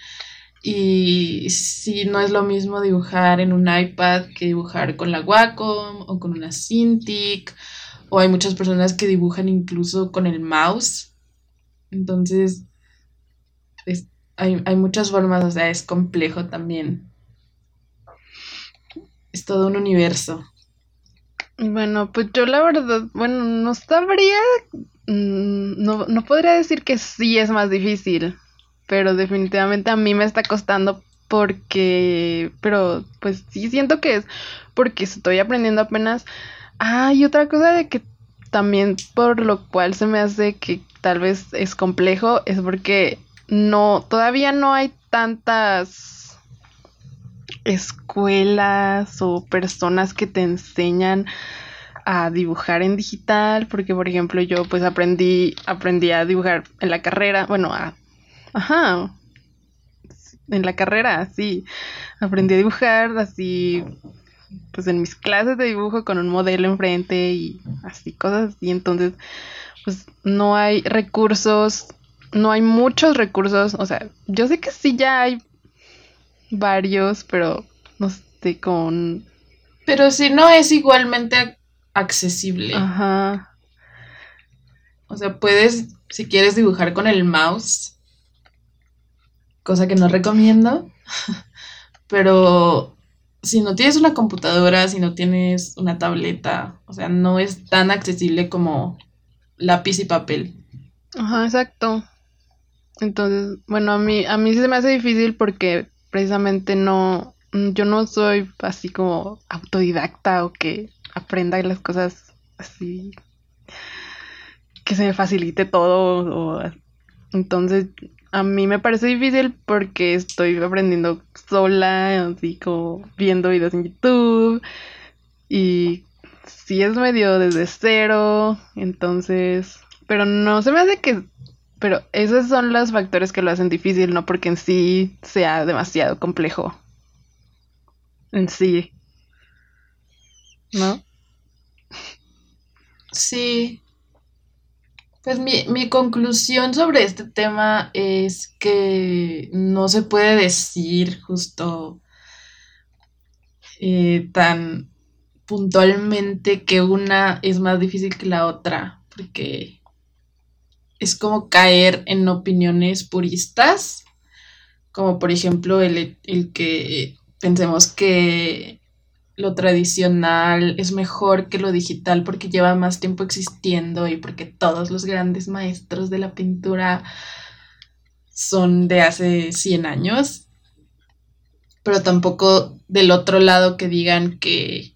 Y si no es lo mismo dibujar en un iPad que dibujar con la Wacom o con una Cintiq, o hay muchas personas que dibujan incluso con el mouse. Entonces, hay, hay muchas formas, o sea, es complejo también es todo un universo. Bueno, pues yo la verdad, bueno, no sabría, mm, no, no podría decir que sí es más difícil, pero definitivamente a mí me está costando porque, pero pues sí siento que es porque estoy aprendiendo apenas. Ah, y otra cosa de que también por lo cual se me hace que tal vez es complejo es porque no, todavía no hay tantas escuelas o personas que te enseñan a dibujar en digital, porque por ejemplo yo pues aprendí aprendí a dibujar en la carrera, bueno, a, ajá, en la carrera, sí, aprendí a dibujar así pues en mis clases de dibujo con un modelo enfrente y así cosas y entonces pues no hay recursos, no hay muchos recursos, o sea, yo sé que sí ya hay varios, pero no sé, con... Pero si no es igualmente accesible. Ajá. O sea, puedes, si quieres dibujar con el mouse, cosa que no recomiendo, pero si no tienes una computadora, si no tienes una tableta, o sea, no es tan accesible como lápiz y papel. Ajá, exacto. Entonces, bueno, a mí, a mí se me hace difícil porque precisamente no, mm, yo no soy así como autodidacta o que aprenda las cosas así, que se me facilite todo. entonces, a mí me parece difícil porque estoy aprendiendo sola, así como viendo videos en YouTube y si es medio desde cero, entonces Pero no se me hace que... Pero esos son los factores que lo hacen difícil, no porque en sí sea demasiado complejo. En sí. ¿No? Sí. Pues mi, mi conclusión sobre este tema es que no se puede decir justo eh, tan puntualmente que una es más difícil que la otra, porque es como caer en opiniones puristas, como por ejemplo el, el que pensemos que lo tradicional es mejor que lo digital porque lleva más tiempo existiendo y porque todos los grandes maestros de la pintura son de hace 100 años. Pero tampoco del otro lado que digan que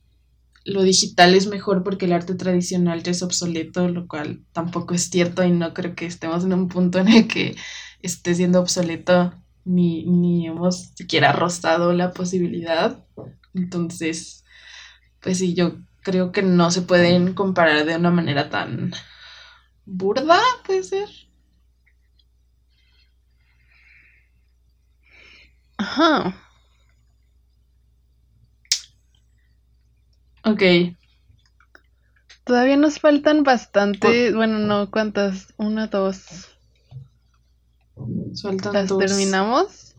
lo digital es mejor porque el arte tradicional ya es obsoleto, lo cual tampoco es cierto y no creo que estemos en un punto en el que esté siendo obsoleto ni, ni hemos siquiera rozado la posibilidad. Entonces, pues sí, yo creo que no se pueden comparar de una manera tan burda, puede ser. Ajá. Ok. Todavía nos faltan bastante, bueno, no, ¿cuántas? Una, dos. Faltan ¿Las dos. terminamos?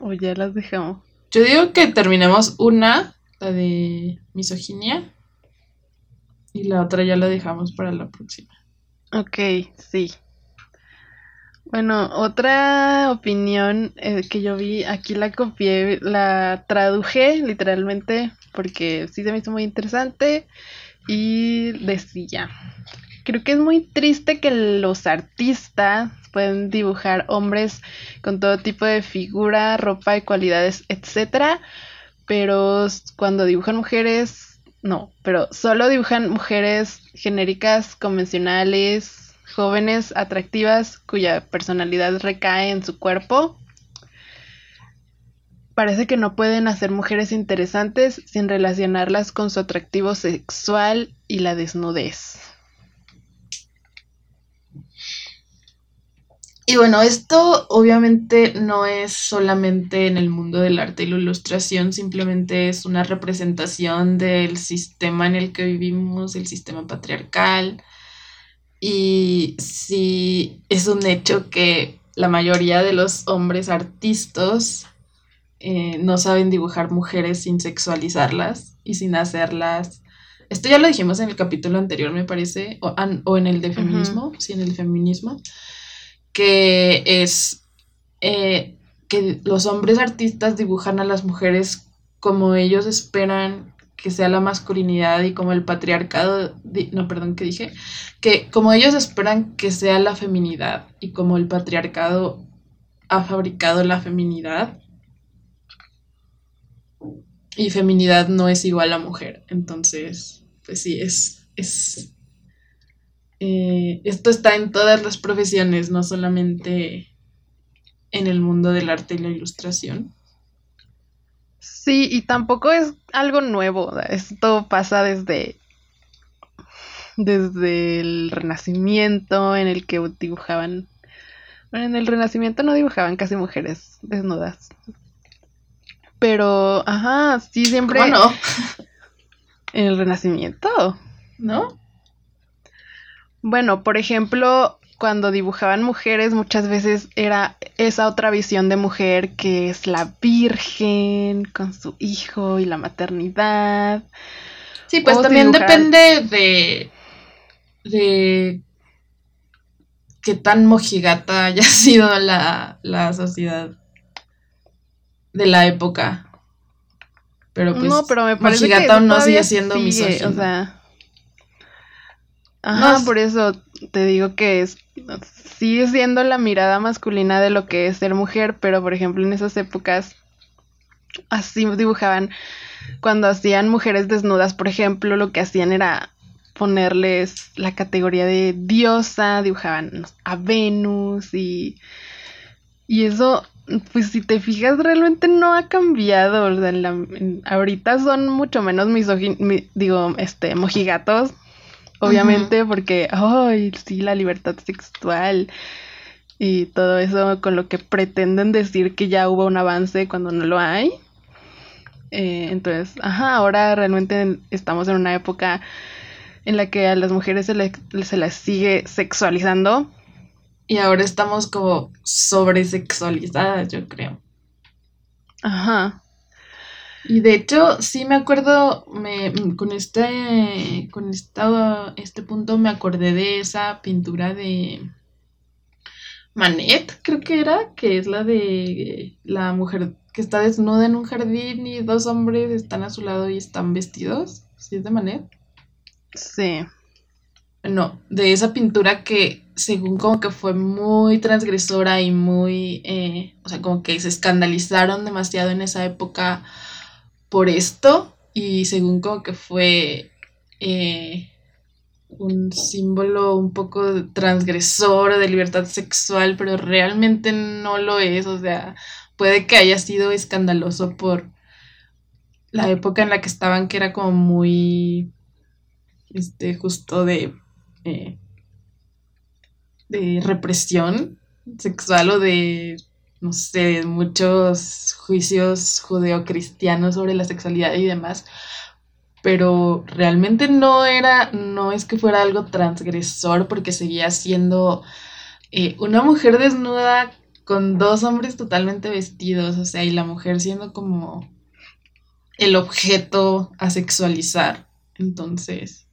¿O ya las dejamos? Yo digo que terminemos una, la de misoginia, y la otra ya la dejamos para la próxima. Ok, sí. Bueno, otra opinión eh, que yo vi, aquí la copié, la traduje literalmente porque sí se me hizo muy interesante y decía, creo que es muy triste que los artistas pueden dibujar hombres con todo tipo de figura, ropa y cualidades, etcétera, pero cuando dibujan mujeres, no, pero solo dibujan mujeres genéricas, convencionales, jóvenes, atractivas, cuya personalidad recae en su cuerpo. Parece que no pueden hacer mujeres interesantes sin relacionarlas con su atractivo sexual y la desnudez. Y bueno, esto obviamente no es solamente en el mundo del arte y la ilustración, simplemente es una representación del sistema en el que vivimos, el sistema patriarcal. Y sí, es un hecho que la mayoría de los hombres artistas eh, no saben dibujar mujeres sin sexualizarlas y sin hacerlas. Esto ya lo dijimos en el capítulo anterior, me parece, o, an- o en el de feminismo, sí, en el feminismo, que es eh, que los hombres artistas dibujan a las mujeres como ellos esperan que sea la masculinidad y como el patriarcado, no, perdón, ¿qué dije? Que como ellos esperan que sea la feminidad y como el patriarcado ha fabricado la feminidad y feminidad no es igual a mujer. Entonces, pues sí, es, es eh, esto está en todas las profesiones, no solamente en el mundo del arte y la ilustración. Sí, y tampoco es algo nuevo. Esto pasa desde, desde el Renacimiento, en el que dibujaban. Bueno, en el Renacimiento no dibujaban casi mujeres desnudas. Pero, ajá, sí, siempre. ¿Cómo no? En el Renacimiento. ¿No? Bueno, por ejemplo, cuando dibujaban mujeres, muchas veces era esa otra visión de mujer que es la virgen con su hijo y la maternidad. Sí, pues O también dibujar- depende de, de qué tan mojigata haya sido la, la sociedad de la época. Pero pues, no, pero me parece que no sigue siendo misógino. O sea, ajá, No, por eso te digo que es sigue siendo la mirada masculina de lo que es ser mujer, pero por ejemplo en esas épocas así dibujaban cuando hacían mujeres desnudas, por ejemplo, lo que hacían era ponerles la categoría de diosa, dibujaban a Venus y y eso pues si te fijas realmente no ha cambiado, o sea, en la- en- ahorita son mucho menos misóginos, digo, este, mojigatos, obviamente, porque, ay, sí, la libertad sexual y todo eso con lo que pretenden decir que ya hubo un avance cuando no lo hay. Eh, entonces, ajá, ahora realmente estamos en una época en la que a las mujeres se, se las sigue sexualizando. Y ahora estamos como sobresexualizadas, yo creo. Ajá. Y de hecho, sí me acuerdo, me, con este, con esta, este punto me acordé de esa pintura de Manet, creo que era, que es la de la mujer que está desnuda en un jardín y dos hombres están a su lado y están vestidos. ¿Sí es de Manet? Sí. No, de esa pintura que según como que fue muy transgresora y muy, eh, o sea, como que se escandalizaron demasiado en esa época por esto y según como que fue eh, un símbolo un poco transgresor de libertad sexual, pero realmente no lo es, o sea, puede que haya sido escandaloso por la época en la que estaban, que era como muy, este, justo de, eh, de represión sexual o de no sé, muchos juicios judeocristianos sobre la sexualidad y demás, pero realmente no era, no es que fuera algo transgresor porque seguía siendo eh, una mujer desnuda con dos hombres totalmente vestidos, o sea, y la mujer siendo como el objeto a sexualizar. Entonces,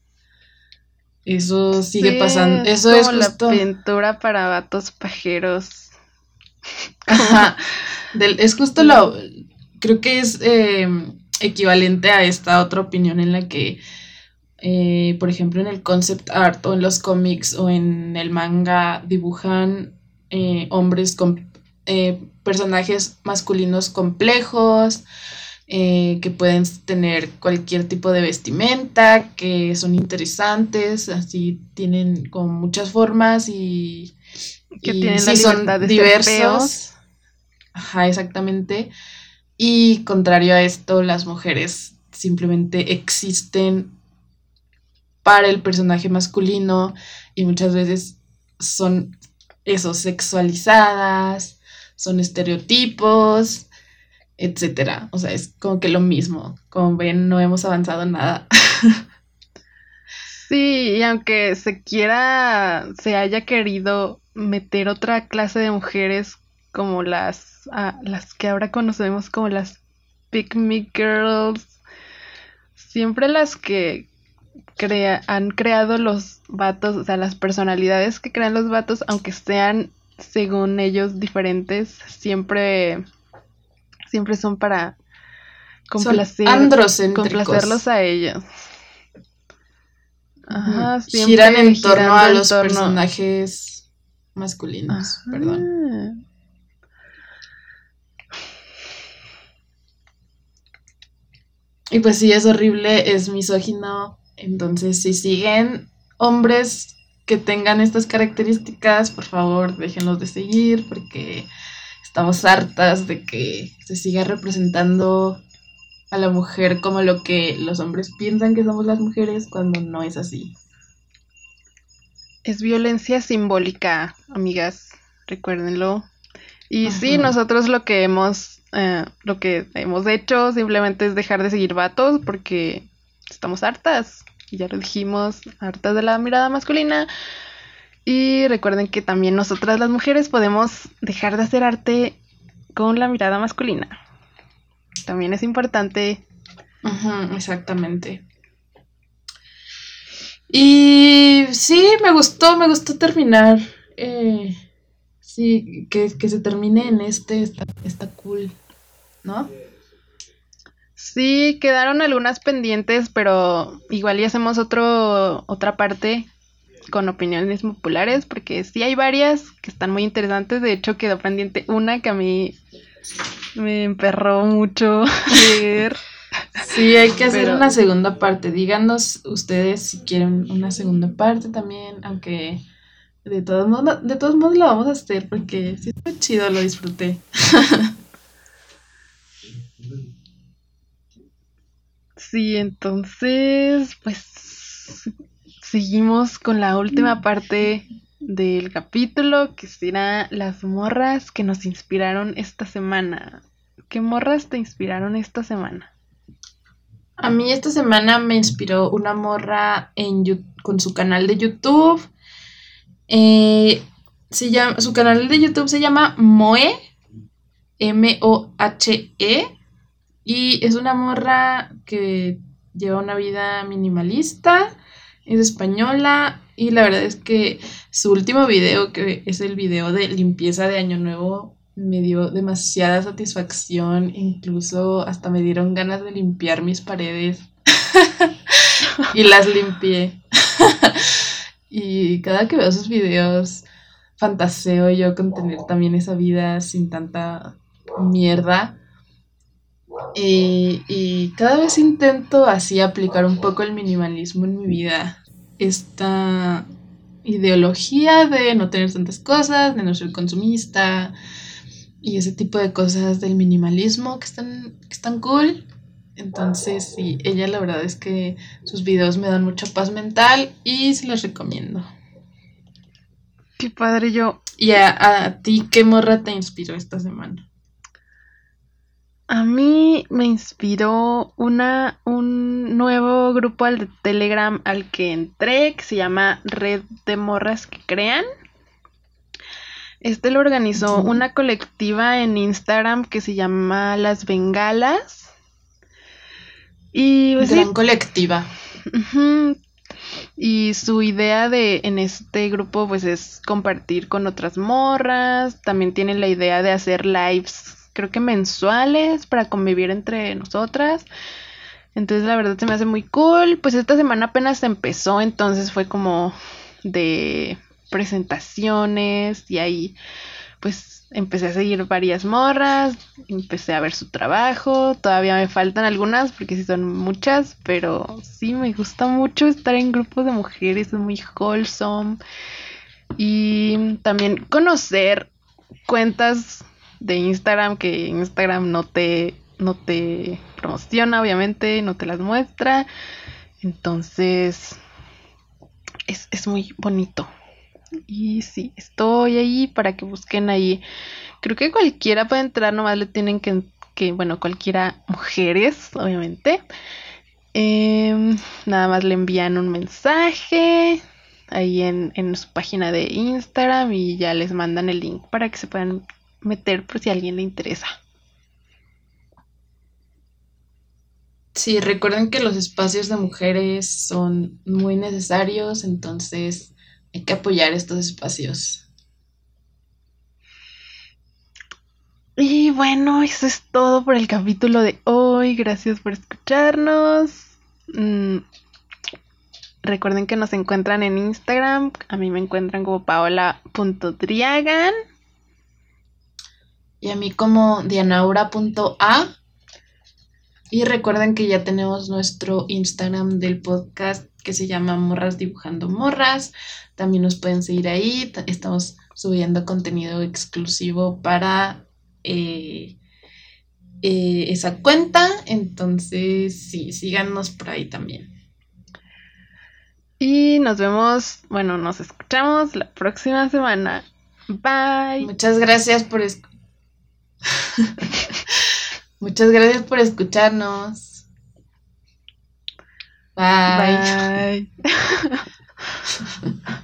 eso sigue pasando. Eso es la pintura para vatos pajeros es justo lo. Creo que es em, equivalente a esta otra opinión en la que, eh, por ejemplo, en el concept art o en los cómics o en el manga dibujan eh, hombres con eh, personajes masculinos complejos. Que pueden tener cualquier tipo de vestimenta, que son interesantes, así tienen como muchas formas y que tienen la son de diversos. Ajá, exactamente. Y contrario a esto, las mujeres simplemente existen para el personaje masculino y muchas veces son eso, sexualizadas, son estereotipos, etcétera. O sea, es como que lo mismo. Como ven, no hemos avanzado nada. sí, y aunque se quiera, se haya querido meter otra clase de mujeres como las, ah, las que ahora conocemos como las Pick Me Girls. Siempre las que crea han creado los vatos, o sea, las personalidades que crean los vatos, aunque sean según ellos diferentes, siempre, siempre son para complacer, complacerlos a ellos. Ajá, siempre giran en torno a los personajes masculinos, perdón. Y pues sí, es horrible, es misógino. Entonces, si siguen hombres que tengan estas características, por favor, déjenlos de seguir porque estamos hartas de que se siga representando a la mujer como lo que los hombres piensan que somos las mujeres cuando no es así. Es violencia simbólica, amigas, recuérdenlo. Y sí, nosotros lo que hemos, eh, lo que hemos hecho simplemente es dejar de seguir vatos porque estamos hartas. Ya lo dijimos, hartas de la mirada masculina. Y recuerden que también nosotras las mujeres podemos dejar de hacer arte con la mirada masculina. También es importante. exactamente. Y sí, me gustó, me gustó terminar. Eh, sí, que, se termine en este, está, cool, ¿no? Sí, quedaron algunas pendientes, pero igual ya hacemos otro, otra parte con opiniones populares, porque sí hay varias que están muy interesantes. De hecho, quedó pendiente una que a mí me emperró mucho leer. Sí, hay que hacer una segunda parte. Díganos ustedes si quieren una segunda parte también, aunque de todos modos, de todos modos lo vamos a hacer porque sí está chido, lo disfruté. Sí, entonces, pues seguimos con la última parte del capítulo, que será las morras que nos inspiraron esta semana. ¿Qué morras te inspiraron esta semana? A mí esta semana me inspiró una morra en con su canal de YouTube. Eh, se llama, su canal de YouTube se llama Moe, M-O-H-E, y es una morra que lleva una vida minimalista, es española, y la verdad es que su último video, que es el video de limpieza de Año Nuevo, me dio demasiada satisfacción, incluso hasta me dieron ganas de limpiar mis paredes y las limpié. y cada que veo sus videos, fantaseo yo con tener también esa vida sin tanta mierda. Y, y, cada vez intento así aplicar un poco el minimalismo en mi vida. Esta ideología de no tener tantas cosas, de no ser consumista, y ese tipo de cosas del minimalismo que están, que están cool. Entonces, sí, ella la verdad es que sus videos me dan mucha paz mental y se los recomiendo. Qué padre yo. ¿Y a, ti qué morra te inspiró esta semana? A mí me inspiró una, un nuevo grupo al de Telegram al que entré que se llama Red de Morras que Crean. Este lo organizó una colectiva en Instagram que se llama Las Bengalas. Y pues, Gran colectiva. Y su idea de en este grupo pues es compartir con otras morras. También tienen la idea de hacer lives, creo que mensuales, para convivir entre nosotras. Entonces la verdad se me hace muy cool. Pues esta semana apenas empezó, entonces fue como de presentaciones y ahí pues empecé a seguir varias morras, empecé a ver su trabajo, todavía me faltan algunas porque sí son muchas, pero sí me gusta mucho estar en grupos de mujeres, es muy wholesome y también conocer cuentas de Instagram que Instagram no te no te promociona obviamente, no te las muestra, entonces es, es muy bonito y sí, estoy ahí para que busquen ahí. Creo que cualquiera puede entrar, nomás le tienen que, que bueno, cualquiera, mujeres, obviamente. Em, nada más le envían un mensaje ahí en, en su página de Instagram y ya les mandan el link para que se puedan meter por si a alguien le interesa. Sí, recuerden que los espacios de mujeres son muy necesarios, entonces hay que apoyar estos espacios. Y bueno, eso es todo por el capítulo de hoy. Gracias por escucharnos. Mm, recuerden que nos encuentran en Instagram. A mí me encuentran como paola.driagan. Y a mí como dianaura.a. Y recuerden que ya tenemos nuestro Instagram del podcast que se llama Morras Dibujando Morras. También nos pueden seguir ahí. Estamos subiendo contenido exclusivo para eh, eh, esa cuenta. Entonces, sí, síganos por ahí también. Y nos vemos, bueno, nos escuchamos la próxima semana. Bye. Muchas gracias por Muchas gracias por escucharnos. Bye. Bye.